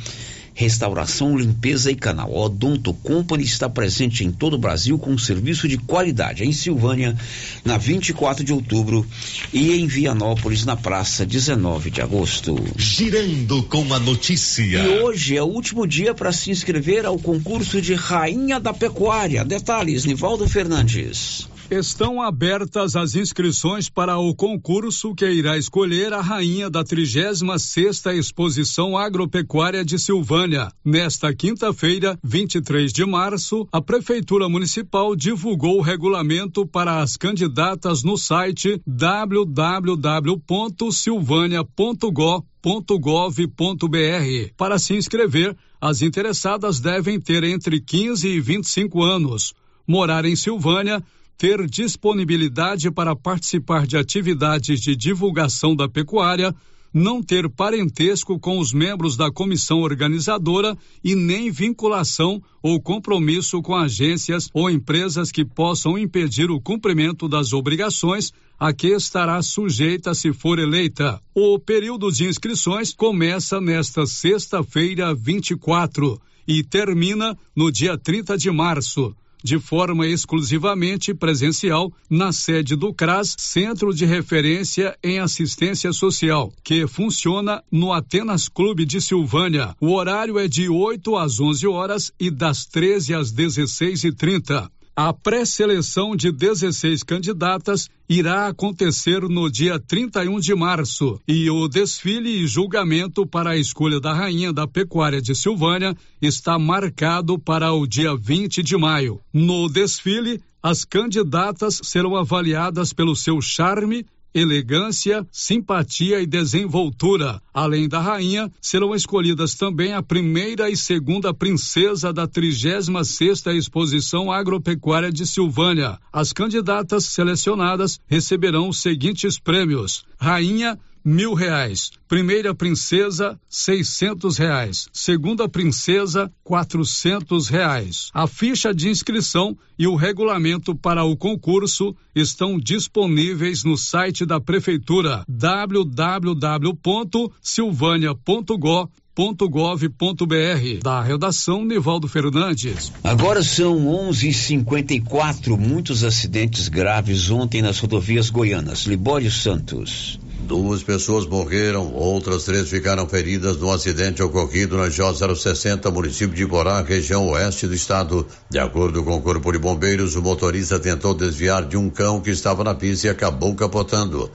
restauração, limpeza e canal. O Odonto Company está presente em todo o Brasil com um serviço de qualidade. Em Silvânia, na 24 de outubro e em Vianópolis, na praça 19 de agosto. Girando com a notícia. E hoje é o último dia para se inscrever ao concurso de Rainha da Pecuária. Detalhes, Nivaldo Fernandes. Estão abertas as inscrições para o concurso que irá escolher a rainha da 36 sexta Exposição Agropecuária de Silvânia. Nesta quinta-feira, 23 de março, a Prefeitura Municipal divulgou o regulamento para as candidatas no site www.silvânia.gov.br. Para se inscrever, as interessadas devem ter entre 15 e 25 anos, morar em Silvânia, ter disponibilidade para participar de atividades de divulgação da pecuária, não ter parentesco com os membros da comissão organizadora e nem vinculação ou compromisso com agências ou empresas que possam impedir o cumprimento das obrigações a que estará sujeita se for eleita. O período de inscrições começa nesta sexta-feira, 24, e termina no dia 30 de março de forma exclusivamente presencial na sede do CRAS, Centro de Referência em Assistência Social, que funciona no Atenas Clube de Silvânia. O horário é de 8 às 11 horas e das 13 às 16h30. A pré-seleção de 16 candidatas irá acontecer no dia 31 de março e o desfile e julgamento para a escolha da rainha da pecuária de Silvânia está marcado para o dia 20 de maio. No desfile, as candidatas serão avaliadas pelo seu charme elegância, simpatia e desenvoltura. Além da rainha, serão escolhidas também a primeira e segunda princesa da 36ª Exposição Agropecuária de Silvânia. As candidatas selecionadas receberão os seguintes prêmios: Rainha mil reais. Primeira princesa, seiscentos reais. Segunda princesa, quatrocentos reais. A ficha de inscrição e o regulamento para o concurso estão disponíveis no site da Prefeitura www.silvânia.gov.br da redação Nivaldo Fernandes. Agora são 11:54. Muitos acidentes graves ontem nas rodovias goianas. Libório Santos. Duas pessoas morreram, outras três ficaram feridas no acidente ocorrido na J060, município de Iporá, região oeste do estado. De acordo com o Corpo de Bombeiros, o motorista tentou desviar de um cão que estava na pista e acabou capotando.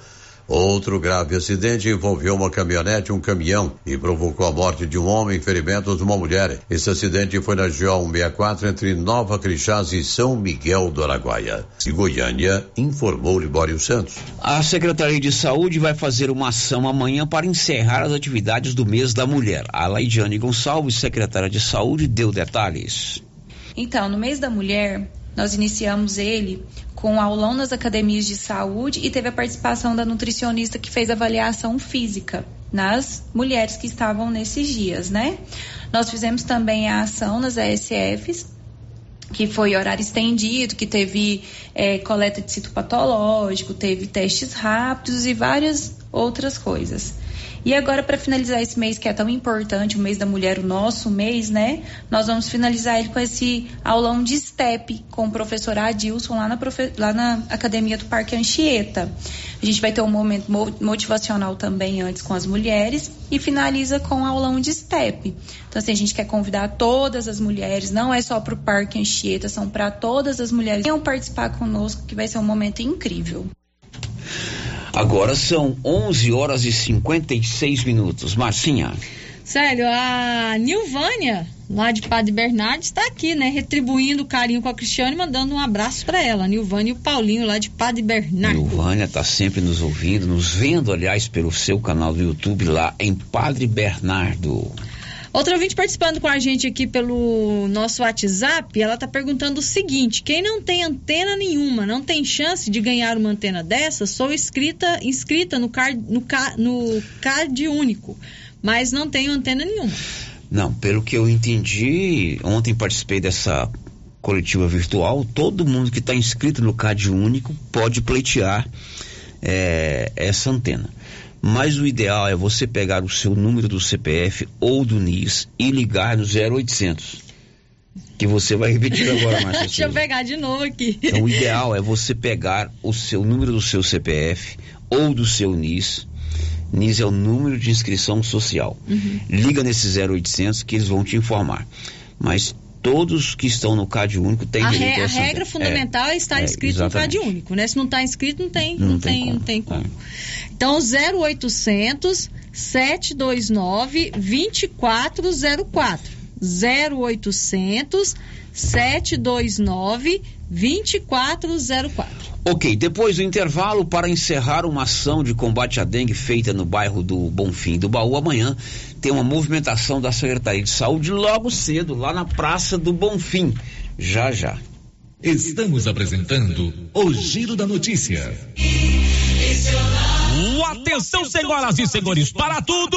Outro grave acidente envolveu uma caminhonete e um caminhão e provocou a morte de um homem e ferimentos de uma mulher. Esse acidente foi na GO 164 entre Nova Crixás e São Miguel do Araguaia. De Goiânia, informou Libório Santos. A Secretaria de Saúde vai fazer uma ação amanhã para encerrar as atividades do mês da mulher. A Laidiane Gonçalves, secretária de Saúde, deu detalhes. Então, no mês da mulher, nós iniciamos ele com aulão nas academias de saúde e teve a participação da nutricionista que fez avaliação física nas mulheres que estavam nesses dias, né? Nós fizemos também a ação nas ESFs, que foi horário estendido, que teve é, coleta de citopatológico, teve testes rápidos e várias outras coisas. E agora, para finalizar esse mês que é tão importante, o mês da mulher, o nosso mês, né? Nós vamos finalizar ele com esse aulão de STEP com o professor Adilson lá na, profe... lá na Academia do Parque Anchieta. A gente vai ter um momento motivacional também antes com as mulheres e finaliza com o aulão de STEP. Então, assim, a gente quer convidar todas as mulheres, não é só para o Parque Anchieta, são para todas as mulheres venham participar conosco, que vai ser um momento incrível. Agora são 11 horas e 56 minutos. Marcinha. Sério, a Nilvânia, lá de Padre Bernardo, está aqui, né? Retribuindo o carinho com a Cristiane, mandando um abraço para ela. Nilvânia e o Paulinho, lá de Padre Bernardo. Nilvânia está sempre nos ouvindo, nos vendo, aliás, pelo seu canal do YouTube lá em Padre Bernardo. Outra ouvinte participando com a gente aqui pelo nosso WhatsApp, ela está perguntando o seguinte: quem não tem antena nenhuma, não tem chance de ganhar uma antena dessa? Sou inscrita, inscrita no card, no, no card único, mas não tenho antena nenhuma. Não, pelo que eu entendi, ontem participei dessa coletiva virtual, todo mundo que está inscrito no CAD único pode pleitear é, essa antena. Mas o ideal é você pegar o seu número do CPF ou do NIS e ligar no 0800. Que você vai repetir agora, Márcia. Deixa eu pegar de novo aqui. Então, o ideal é você pegar o seu número do seu CPF ou do seu NIS. NIS é o número de inscrição social. Uhum. Liga nesse 0800 que eles vão te informar. Mas todos que estão no CAD único têm a direito re, a A regra fundamental é, é estar inscrito é, no CAD único, né? Se não está inscrito, não tem, não, não tem, tem não tem como. É. Então, 0800 729 2404. 0800 729 2404. Ok, depois do intervalo, para encerrar uma ação de combate à dengue feita no bairro do Bonfim do Baú, amanhã tem uma movimentação da Secretaria de Saúde logo cedo, lá na Praça do Bonfim. Já, já. Estamos apresentando o Giro da Notícia. Atenção, senhoras e senhores, para tudo!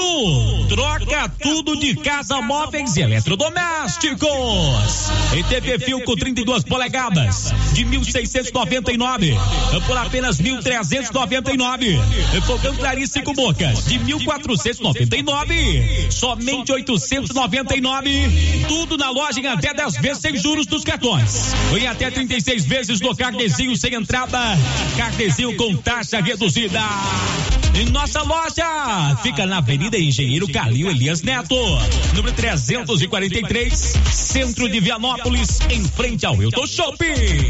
Troca tudo de casa, móveis e eletrodomésticos. Em TV Filco 32 polegadas, de 1.699 por apenas 1.399. Fogão Clarice com bocas, de 1.499 somente 899. Tudo na loja em até 10 vezes sem juros dos cartões. Em até 36 vezes no carnezinho sem entrada. Carnezinho com taxa reduzida. Em nossa loja fica na Avenida Engenheiro Calil Elias Neto, número 343, centro de Vianópolis, em frente ao Hilton Shopping.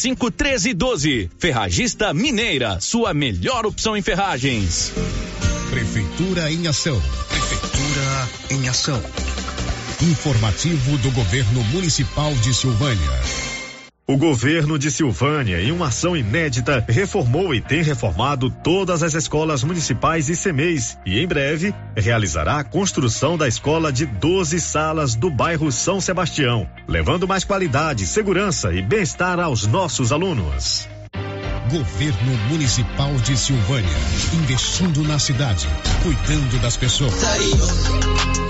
1312. Ferragista Mineira, sua melhor opção em ferragens. Prefeitura em ação. Prefeitura em ação. Informativo do Governo Municipal de Silvânia. O governo de Silvânia, em uma ação inédita, reformou e tem reformado todas as escolas municipais e CMEs e, em breve, realizará a construção da escola de 12 salas do bairro São Sebastião, levando mais qualidade, segurança e bem-estar aos nossos alunos. Governo Municipal de Silvânia. Investindo na cidade, cuidando das pessoas.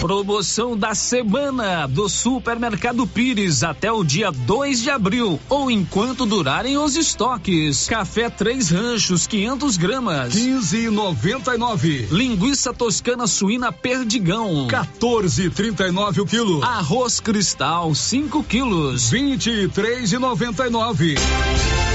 Promoção da semana do Supermercado Pires até o dia 2 de abril ou enquanto durarem os estoques. Café Três Ranchos 500 gramas 15,99. Linguiça toscana suína Perdigão 14,39 o quilo. Arroz Cristal 5 quilos 23,99.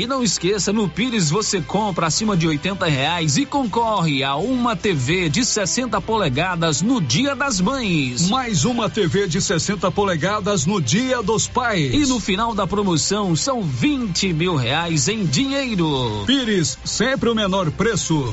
E não esqueça, no Pires você compra acima de 80 reais e concorre a uma TV de 60 polegadas no Dia das Mães. Mais uma TV de 60 polegadas no Dia dos Pais. E no final da promoção são 20 mil reais em dinheiro. Pires, sempre o menor preço.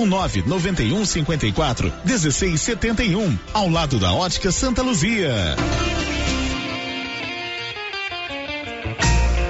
991 54 1671, ao lado da Ótica Santa Luzia.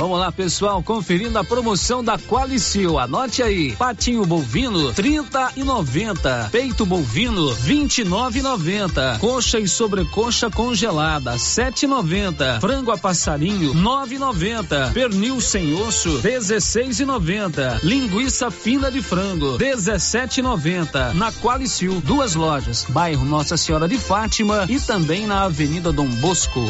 Vamos lá, pessoal, conferindo a promoção da Qualicil. Anote aí: patinho bovino 30 e 90, peito bovino 29 e 90, coxa e sobrecoxa congelada 7 e 90, frango a passarinho 9 e 90, pernil sem osso 16 e 90, linguiça fina de frango 17 e 90. Na Qualicil, duas lojas, bairro Nossa Senhora de Fátima e também na Avenida Dom Bosco.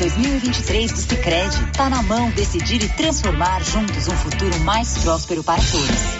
2023 do Sicredi. Tá na mão decidir e transformar juntos um futuro mais próspero para todos.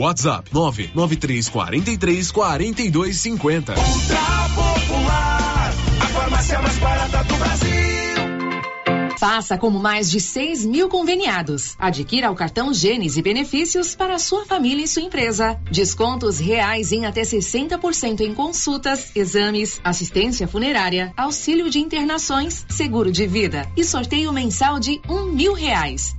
WhatsApp 99343 4250. Ultra Popular, a farmácia mais barata do Brasil. Faça como mais de 6 mil conveniados. Adquira o cartão Gênesis e benefícios para a sua família e sua empresa. Descontos reais em até 60% em consultas, exames, assistência funerária, auxílio de internações, seguro de vida e sorteio mensal de um mil reais.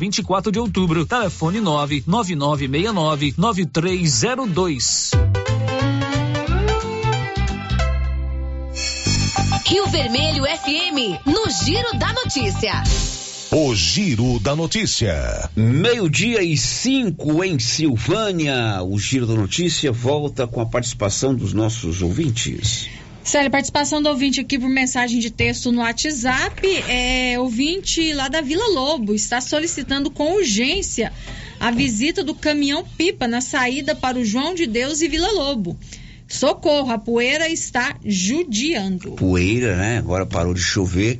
24 de Outubro, telefone 99969 9302. Rio Vermelho FM, no Giro da Notícia. O Giro da Notícia. Meio-dia e cinco em Silvânia. O Giro da Notícia volta com a participação dos nossos ouvintes. Célia, participação do ouvinte aqui por mensagem de texto no WhatsApp. É, ouvinte lá da Vila Lobo está solicitando com urgência a visita do caminhão pipa na saída para o João de Deus e Vila Lobo. Socorro, a poeira está judiando. Poeira, né? Agora parou de chover.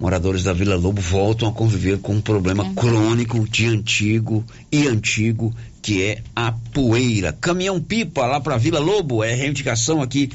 Moradores da Vila Lobo voltam a conviver com um problema crônico de antigo e antigo, que é a poeira. Caminhão pipa lá para Vila Lobo é reivindicação aqui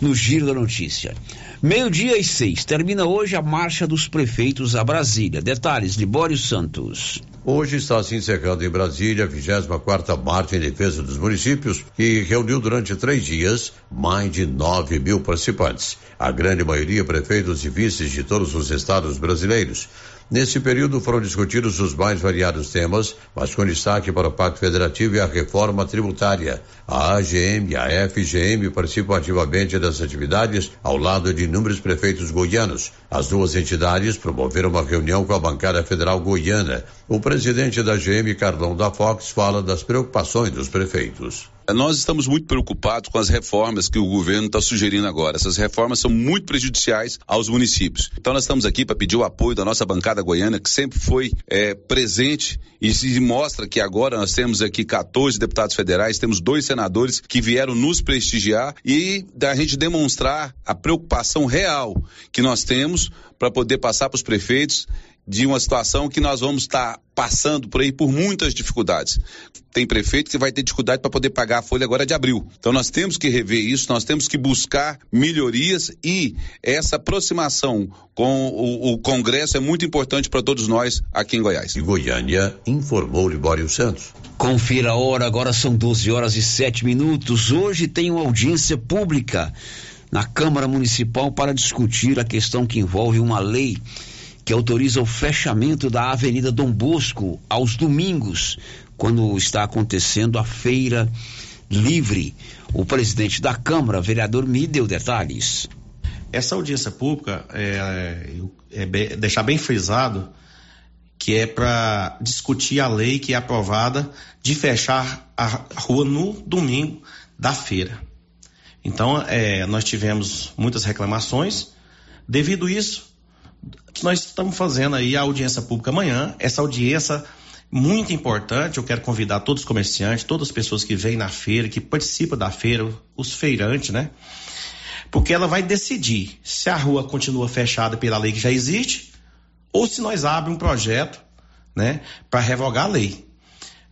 no Giro da Notícia. Meio-dia e seis. Termina hoje a marcha dos prefeitos a Brasília. Detalhes, Libório Santos. Hoje está se encerrando em Brasília a 24 Marcha em Defesa dos Municípios, que reuniu durante três dias mais de 9 mil participantes. A grande maioria prefeitos e vices de todos os estados brasileiros. Nesse período foram discutidos os mais variados temas, mas com destaque para o Pacto Federativo e a reforma tributária. A AGM e a FGM participam ativamente das atividades ao lado de inúmeros prefeitos goianos. As duas entidades promoveram uma reunião com a bancada federal goiana. O presidente da AGM, Carlão da Fox, fala das preocupações dos prefeitos. Nós estamos muito preocupados com as reformas que o governo está sugerindo agora. Essas reformas são muito prejudiciais aos municípios. Então nós estamos aqui para pedir o apoio da nossa bancada goiana, que sempre foi é, presente e se mostra que agora nós temos aqui 14 deputados federais, temos dois senadores que vieram nos prestigiar e da gente demonstrar a preocupação real que nós temos para poder passar para os prefeitos de uma situação que nós vamos estar tá passando por aí por muitas dificuldades. Tem prefeito que vai ter dificuldade para poder pagar a folha agora de abril. Então nós temos que rever isso, nós temos que buscar melhorias e essa aproximação com o, o Congresso é muito importante para todos nós aqui em Goiás. E Goiânia informou Libório Santos. Confira a hora, agora são 12 horas e 7 minutos. Hoje tem uma audiência pública na Câmara Municipal para discutir a questão que envolve uma lei que autoriza o fechamento da Avenida Dom Bosco aos domingos, quando está acontecendo a feira livre. O presidente da Câmara, vereador, me deu detalhes. Essa audiência pública é, é, é deixar bem frisado que é para discutir a lei que é aprovada de fechar a rua no domingo da feira. Então, é, nós tivemos muitas reclamações. Devido isso, nós estamos fazendo aí a audiência pública amanhã. Essa audiência muito importante, eu quero convidar todos os comerciantes, todas as pessoas que vêm na feira, que participam da feira, os feirantes, né? Porque ela vai decidir se a rua continua fechada pela lei que já existe ou se nós abrimos um projeto, né, para revogar a lei.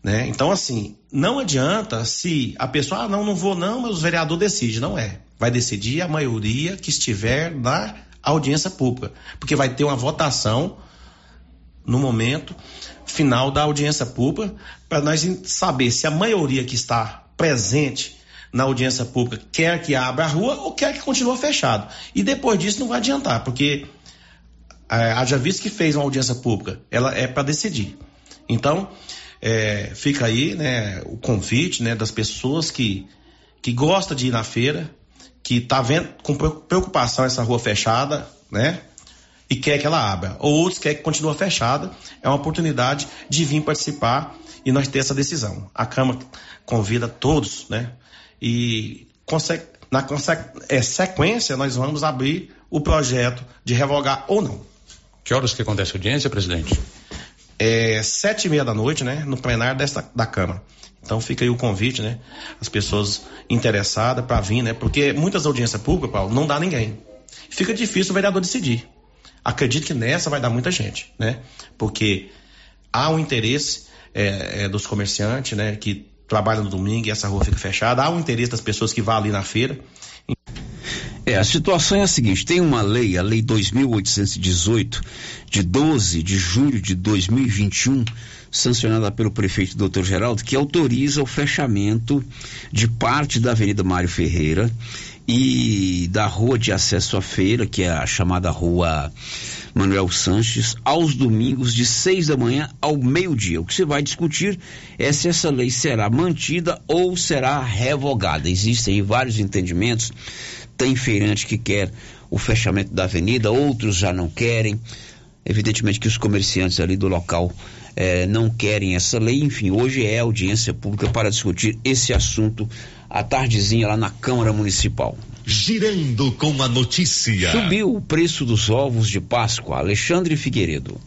Né? Então, assim, não adianta se a pessoa, ah, não, não vou não, mas o vereador decide. Não é. Vai decidir a maioria que estiver na audiência pública. Porque vai ter uma votação no momento final da audiência pública para nós saber se a maioria que está presente na audiência pública quer que abra a rua ou quer que continue fechado. E depois disso não vai adiantar, porque é, haja visto que fez uma audiência pública, ela é para decidir. Então, é, fica aí né, o convite né, das pessoas que, que gostam de ir na feira, que está vendo com preocupação essa rua fechada, né? E quer que ela abra. Ou outros quer que continue fechada. É uma oportunidade de vir participar e nós ter essa decisão. A Câmara convida todos, né? E na é, sequência nós vamos abrir o projeto de revogar ou não. Que horas que acontece a audiência, presidente? É sete e meia da noite, né? No plenário desta, da Câmara. Então fica aí o convite, né? As pessoas interessadas para vir, né? Porque muitas audiências públicas, Paulo, não dá ninguém. Fica difícil o vereador decidir. Acredito que nessa vai dar muita gente, né? Porque há um interesse é, é, dos comerciantes, né? Que trabalham no domingo e essa rua fica fechada. Há um interesse das pessoas que vão ali na feira. É, a situação é a seguinte: tem uma lei, a Lei 2818, de 12 de julho de 2021, sancionada pelo prefeito Dr. Geraldo, que autoriza o fechamento de parte da Avenida Mário Ferreira e da rua de acesso à feira, que é a chamada Rua Manuel Sanches, aos domingos de seis da manhã ao meio-dia. O que se vai discutir é se essa lei será mantida ou será revogada. Existem vários entendimentos. Tem feirante que quer o fechamento da avenida, outros já não querem. Evidentemente que os comerciantes ali do local eh, não querem essa lei. Enfim, hoje é audiência pública para discutir esse assunto à tardezinha lá na Câmara Municipal. Girando com a notícia. Subiu o preço dos ovos de Páscoa. Alexandre Figueiredo.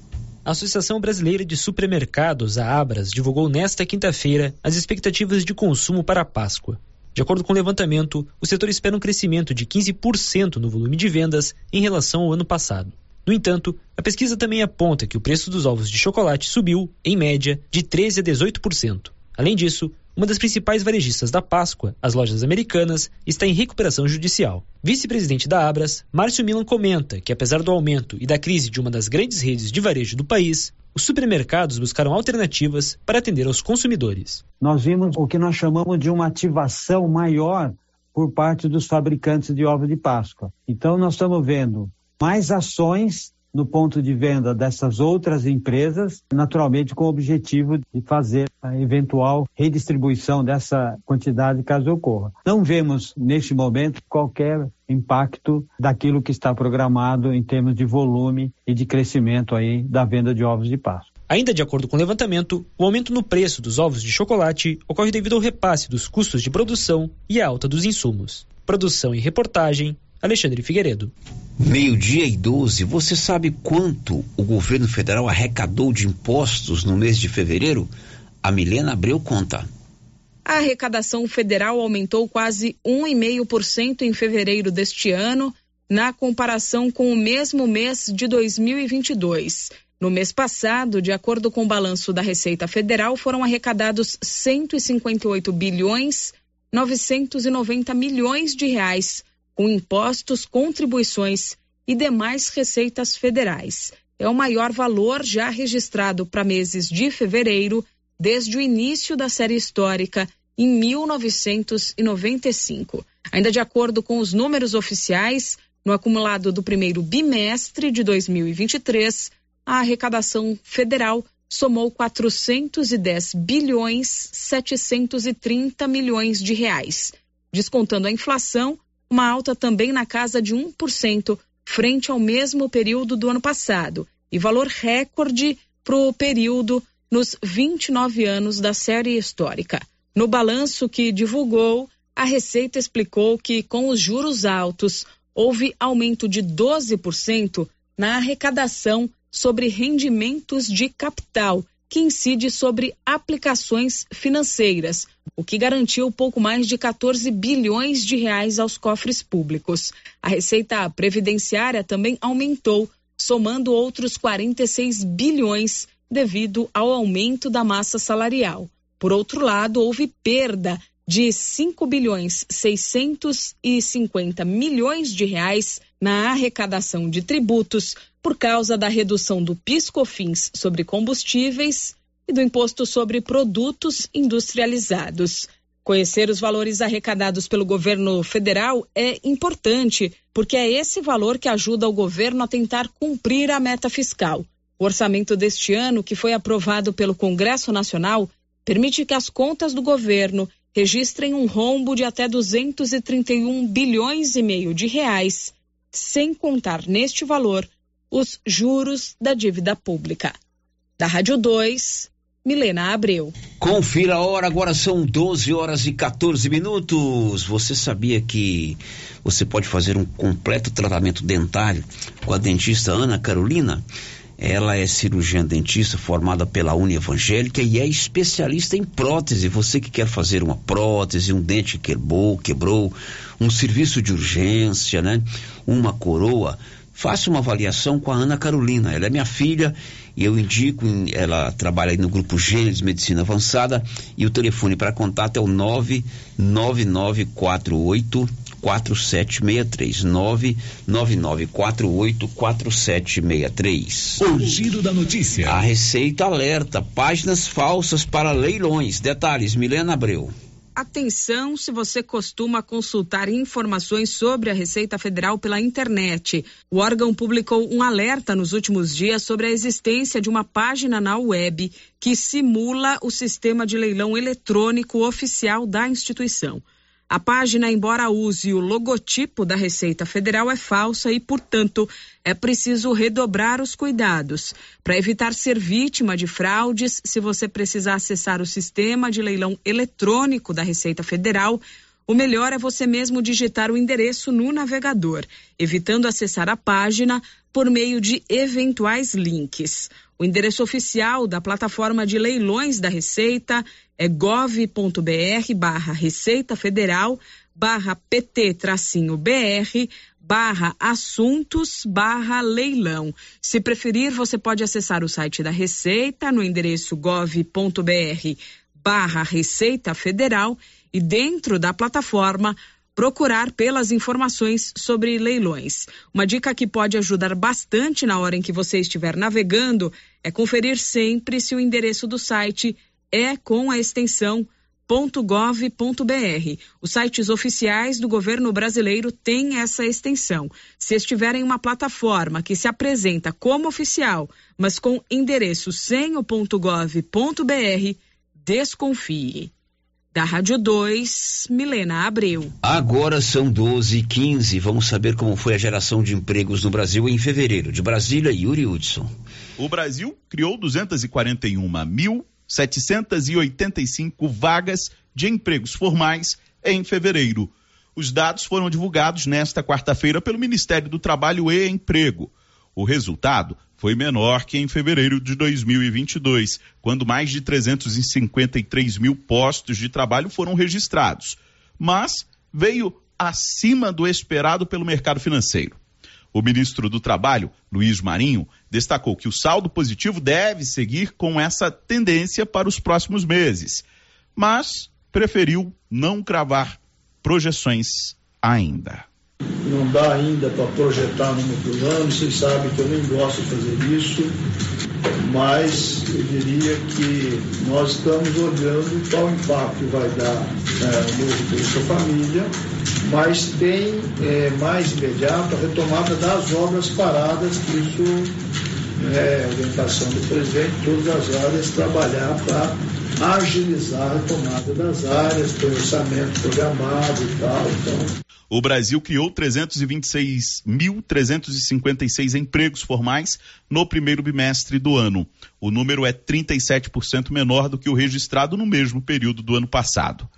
A Associação Brasileira de Supermercados, a Abras, divulgou nesta quinta-feira as expectativas de consumo para a Páscoa. De acordo com o levantamento, o setor espera um crescimento de 15% no volume de vendas em relação ao ano passado. No entanto, a pesquisa também aponta que o preço dos ovos de chocolate subiu, em média, de 13% a 18%. Além disso, uma das principais varejistas da Páscoa, as lojas americanas, está em recuperação judicial. Vice-presidente da Abras, Márcio Milan comenta que, apesar do aumento e da crise de uma das grandes redes de varejo do país, os supermercados buscaram alternativas para atender aos consumidores. Nós vimos o que nós chamamos de uma ativação maior por parte dos fabricantes de ovos de Páscoa. Então, nós estamos vendo mais ações no ponto de venda dessas outras empresas, naturalmente com o objetivo de fazer a eventual redistribuição dessa quantidade caso ocorra. Não vemos neste momento qualquer impacto daquilo que está programado em termos de volume e de crescimento aí da venda de ovos de Páscoa. Ainda de acordo com o levantamento, o aumento no preço dos ovos de chocolate ocorre devido ao repasse dos custos de produção e a alta dos insumos. Produção e reportagem, Alexandre Figueiredo. Meio-dia e 12. Você sabe quanto o governo federal arrecadou de impostos no mês de fevereiro? A Milena Abreu conta. A arrecadação federal aumentou quase 1,5% em fevereiro deste ano, na comparação com o mesmo mês de 2022. No mês passado, de acordo com o balanço da Receita Federal, foram arrecadados 158 bilhões 990 milhões de reais com impostos, contribuições e demais receitas federais. É o maior valor já registrado para meses de fevereiro desde o início da série histórica em 1995. Ainda de acordo com os números oficiais, no acumulado do primeiro bimestre de 2023, a arrecadação federal somou 410 bilhões 730 milhões de reais. Descontando a inflação, uma alta também na casa de 1% frente ao mesmo período do ano passado e valor recorde para o período nos 29 anos da série histórica. No balanço que divulgou, a Receita explicou que, com os juros altos, houve aumento de 12% na arrecadação sobre rendimentos de capital que incide sobre aplicações financeiras, o que garantiu pouco mais de 14 bilhões de reais aos cofres públicos. A receita previdenciária também aumentou, somando outros 46 bilhões devido ao aumento da massa salarial. Por outro lado, houve perda de 5 bilhões 650 milhões de reais na arrecadação de tributos por causa da redução do PIS/COFINS sobre combustíveis e do imposto sobre produtos industrializados. Conhecer os valores arrecadados pelo governo federal é importante, porque é esse valor que ajuda o governo a tentar cumprir a meta fiscal. O orçamento deste ano, que foi aprovado pelo Congresso Nacional, permite que as contas do governo registrem um rombo de até 231 bilhões e meio de reais, sem contar neste valor os juros da dívida pública. Da Rádio 2, Milena Abreu. Confira a hora, agora são 12 horas e 14 minutos. Você sabia que você pode fazer um completo tratamento dentário com a dentista Ana Carolina? Ela é cirurgiã dentista formada pela Uni Evangélica e é especialista em prótese. Você que quer fazer uma prótese, um dente quebrou, quebrou, um serviço de urgência, né? Uma coroa, faça uma avaliação com a Ana Carolina. Ela é minha filha e eu indico, ela trabalha aí no grupo Gênesis Medicina Avançada e o telefone para contato é o 99948 4763 99948 4763. O giro da notícia. A Receita alerta páginas falsas para leilões. Detalhes, Milena Abreu. Atenção se você costuma consultar informações sobre a Receita Federal pela internet. O órgão publicou um alerta nos últimos dias sobre a existência de uma página na web que simula o sistema de leilão eletrônico oficial da instituição. A página, embora use o logotipo da Receita Federal, é falsa e, portanto, é preciso redobrar os cuidados. Para evitar ser vítima de fraudes, se você precisar acessar o sistema de leilão eletrônico da Receita Federal, o melhor é você mesmo digitar o endereço no navegador, evitando acessar a página por meio de eventuais links. O endereço oficial da plataforma de leilões da Receita é gov.br barra Receita Federal barra PT tracinho BR barra assuntos barra leilão. Se preferir, você pode acessar o site da Receita no endereço gov.br barra Receita Federal e dentro da plataforma procurar pelas informações sobre leilões. Uma dica que pode ajudar bastante na hora em que você estiver navegando é conferir sempre se o endereço do site é com a extensão .gov.br. Os sites oficiais do governo brasileiro têm essa extensão. Se estiver em uma plataforma que se apresenta como oficial, mas com endereço sem o .gov.br, desconfie. Da Rádio 2, Milena Abreu. Agora são 12 e 15 Vamos saber como foi a geração de empregos no Brasil em fevereiro. De Brasília, Yuri Hudson. O Brasil criou 241.785 vagas de empregos formais em fevereiro. Os dados foram divulgados nesta quarta-feira pelo Ministério do Trabalho e Emprego. O resultado foi menor que em fevereiro de 2022, quando mais de 353 mil postos de trabalho foram registrados, mas veio acima do esperado pelo mercado financeiro. O ministro do Trabalho, Luiz Marinho, destacou que o saldo positivo deve seguir com essa tendência para os próximos meses, mas preferiu não cravar projeções ainda. Não dá ainda para projetar no do ano, vocês sabem que eu nem gosto de fazer isso, mas eu diria que nós estamos olhando qual impacto vai dar é, no novo Bolsa Família, mas tem é, mais imediato a retomada das obras paradas, que isso é orientação do presidente, todas as áreas trabalhar para agilizar a retomada das áreas, ter orçamento programado e tal. Então, o Brasil criou 326.356 empregos formais no primeiro bimestre do ano. O número é 37% menor do que o registrado no mesmo período do ano passado.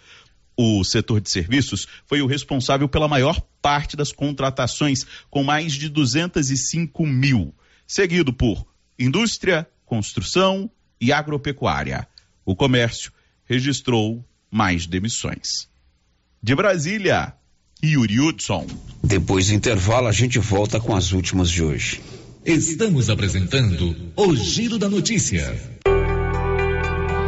O setor de serviços foi o responsável pela maior parte das contratações, com mais de 205 mil, seguido por indústria, construção e agropecuária. O comércio registrou mais demissões. De Brasília, Yuri Hudson. Depois do intervalo, a gente volta com as últimas de hoje. Estamos apresentando o Giro da Notícia.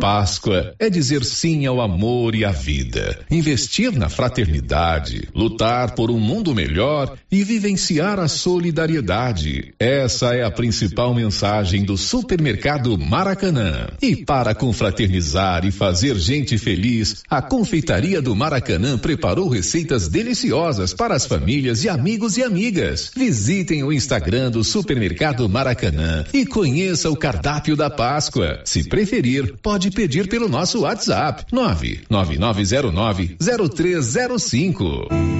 Páscoa é dizer sim ao amor e à vida, investir na fraternidade, lutar por um mundo melhor e vivenciar a solidariedade. Essa é a principal mensagem do Supermercado Maracanã. E para confraternizar e fazer gente feliz, a Confeitaria do Maracanã preparou receitas deliciosas para as famílias e amigos e amigas. Visitem o Instagram do Supermercado Maracanã e conheça o cardápio da Páscoa. Se preferir, pode pedir pelo nosso WhatsApp 999090305.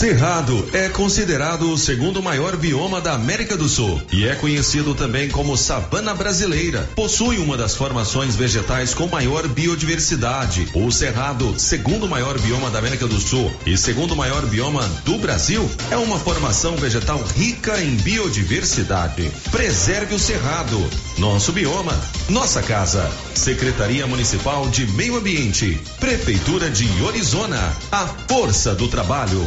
Cerrado é considerado o segundo maior bioma da América do Sul e é conhecido também como savana brasileira. Possui uma das formações vegetais com maior biodiversidade. O Cerrado, segundo maior bioma da América do Sul e segundo maior bioma do Brasil, é uma formação vegetal rica em biodiversidade. Preserve o Cerrado, nosso bioma, nossa casa. Secretaria Municipal de Meio Ambiente, Prefeitura de Orizona, a força do trabalho.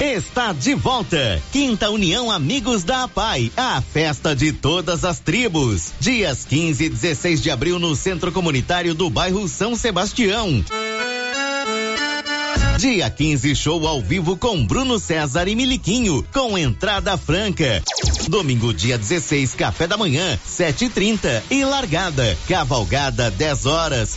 Está de volta. Quinta União Amigos da APAI, a festa de todas as tribos. Dias 15 e 16 de abril no Centro Comunitário do bairro São Sebastião. Dia 15, show ao vivo com Bruno César e Miliquinho, com entrada franca. Domingo, dia 16, café da manhã, 7h30 e largada. Cavalgada, 10 horas.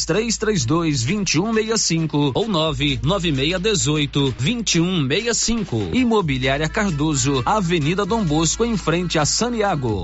3332 2165 ou 99618 2165. Imobiliária Cardoso, Avenida Dom Bosco, em frente a Saniago.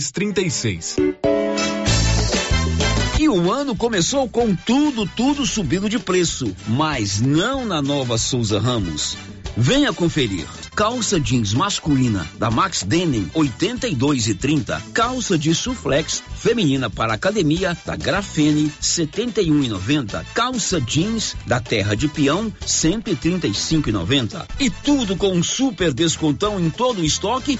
36. E o ano começou com tudo, tudo subindo de preço, mas não na nova Souza Ramos. Venha conferir. Calça jeans masculina da Max Denim 82 e 30. Calça de suflex feminina para academia da Grafene 71 e 90. Calça jeans da Terra de Peão 135 e 90. E tudo com um super descontão em todo o estoque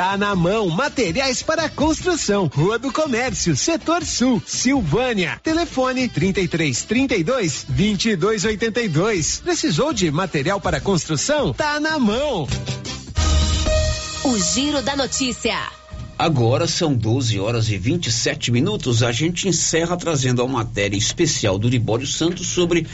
Tá na mão, materiais para construção, Rua do Comércio, Setor Sul, Silvânia. Telefone 33 32 22 82. Precisou de material para construção? Tá na mão. O Giro da Notícia. Agora são 12 horas e 27 minutos. A gente encerra trazendo a matéria especial do Libório Santos sobre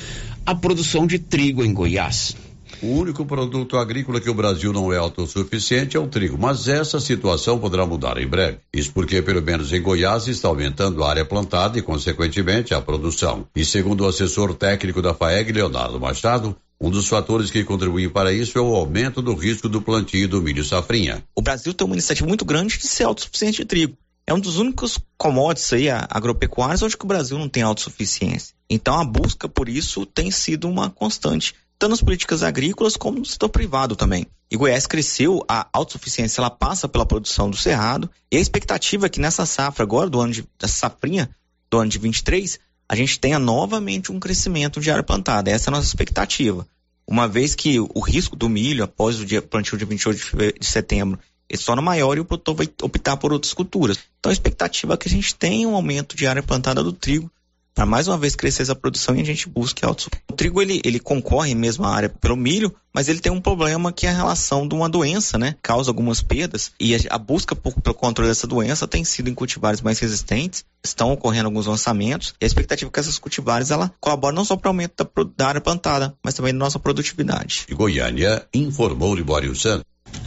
a produção de trigo em Goiás. O único produto agrícola que o Brasil não é autossuficiente é o trigo, mas essa situação poderá mudar em breve. Isso porque, pelo menos em Goiás, está aumentando a área plantada e, consequentemente, a produção. E segundo o assessor técnico da FAEG, Leonardo Machado, um dos fatores que contribuem para isso é o aumento do risco do plantio do milho safrinha. O Brasil tem uma iniciativa muito grande de ser autossuficiente de trigo. É um dos únicos commodities aí, agropecuários onde o Brasil não tem autossuficiência. Então a busca por isso tem sido uma constante tanto nas políticas agrícolas como no setor privado também. E Goiás cresceu, a autossuficiência ela passa pela produção do cerrado, e a expectativa é que nessa safra agora, do ano de, da safrinha do ano de 23, a gente tenha novamente um crescimento de área plantada. Essa é a nossa expectativa. Uma vez que o risco do milho, após o dia plantio de 28 de setembro, ele torna maior e o produtor vai optar por outras culturas. Então a expectativa é que a gente tenha um aumento de área plantada do trigo para mais uma vez crescer essa produção e a gente busque altos. O trigo ele, ele concorre mesmo à área pelo milho, mas ele tem um problema que é a relação de uma doença, né? Causa algumas perdas e a, a busca por, pelo controle dessa doença tem sido em cultivares mais resistentes. Estão ocorrendo alguns lançamentos e a expectativa é que essas cultivares ela colabora não só para o aumento da, da área plantada, mas também da nossa produtividade. De Goiânia, informou Libório Santos.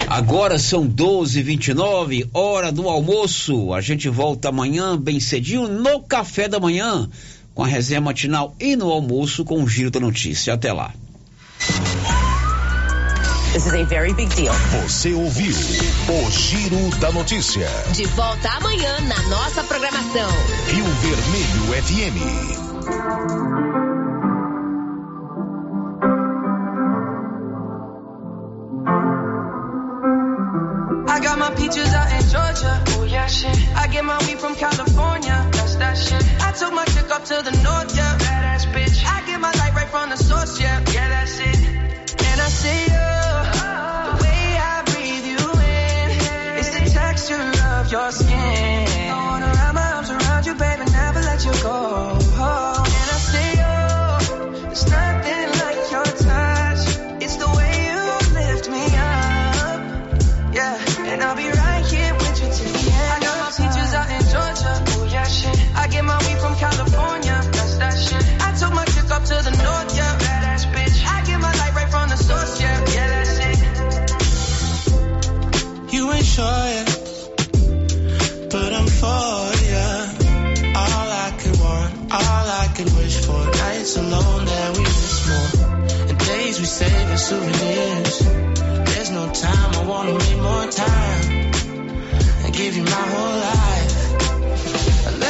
Agora são 12:29, hora do almoço. A gente volta amanhã bem cedinho no café da manhã com a resenha matinal e no almoço com o Giro da Notícia. Até lá. This is a very big deal. Você ouviu o Giro da Notícia. De volta amanhã na nossa programação. Rio Vermelho FM. I got my peaches out in Georgia. Oh yeah, shit. I get my weed from California. That shit. I took my chick up to the north, yeah. Badass bitch. I get my light right from the source, yeah. Yeah, that's it. And I see you. The way I breathe you in. It's the texture of your skin. I wanna wrap my arms around you, baby, never let you go. You but I'm for ya. All I could want, all I could wish for. Nights alone that we miss more. And days we save as souvenirs. There's no time, I wanna make more time and give you my whole life.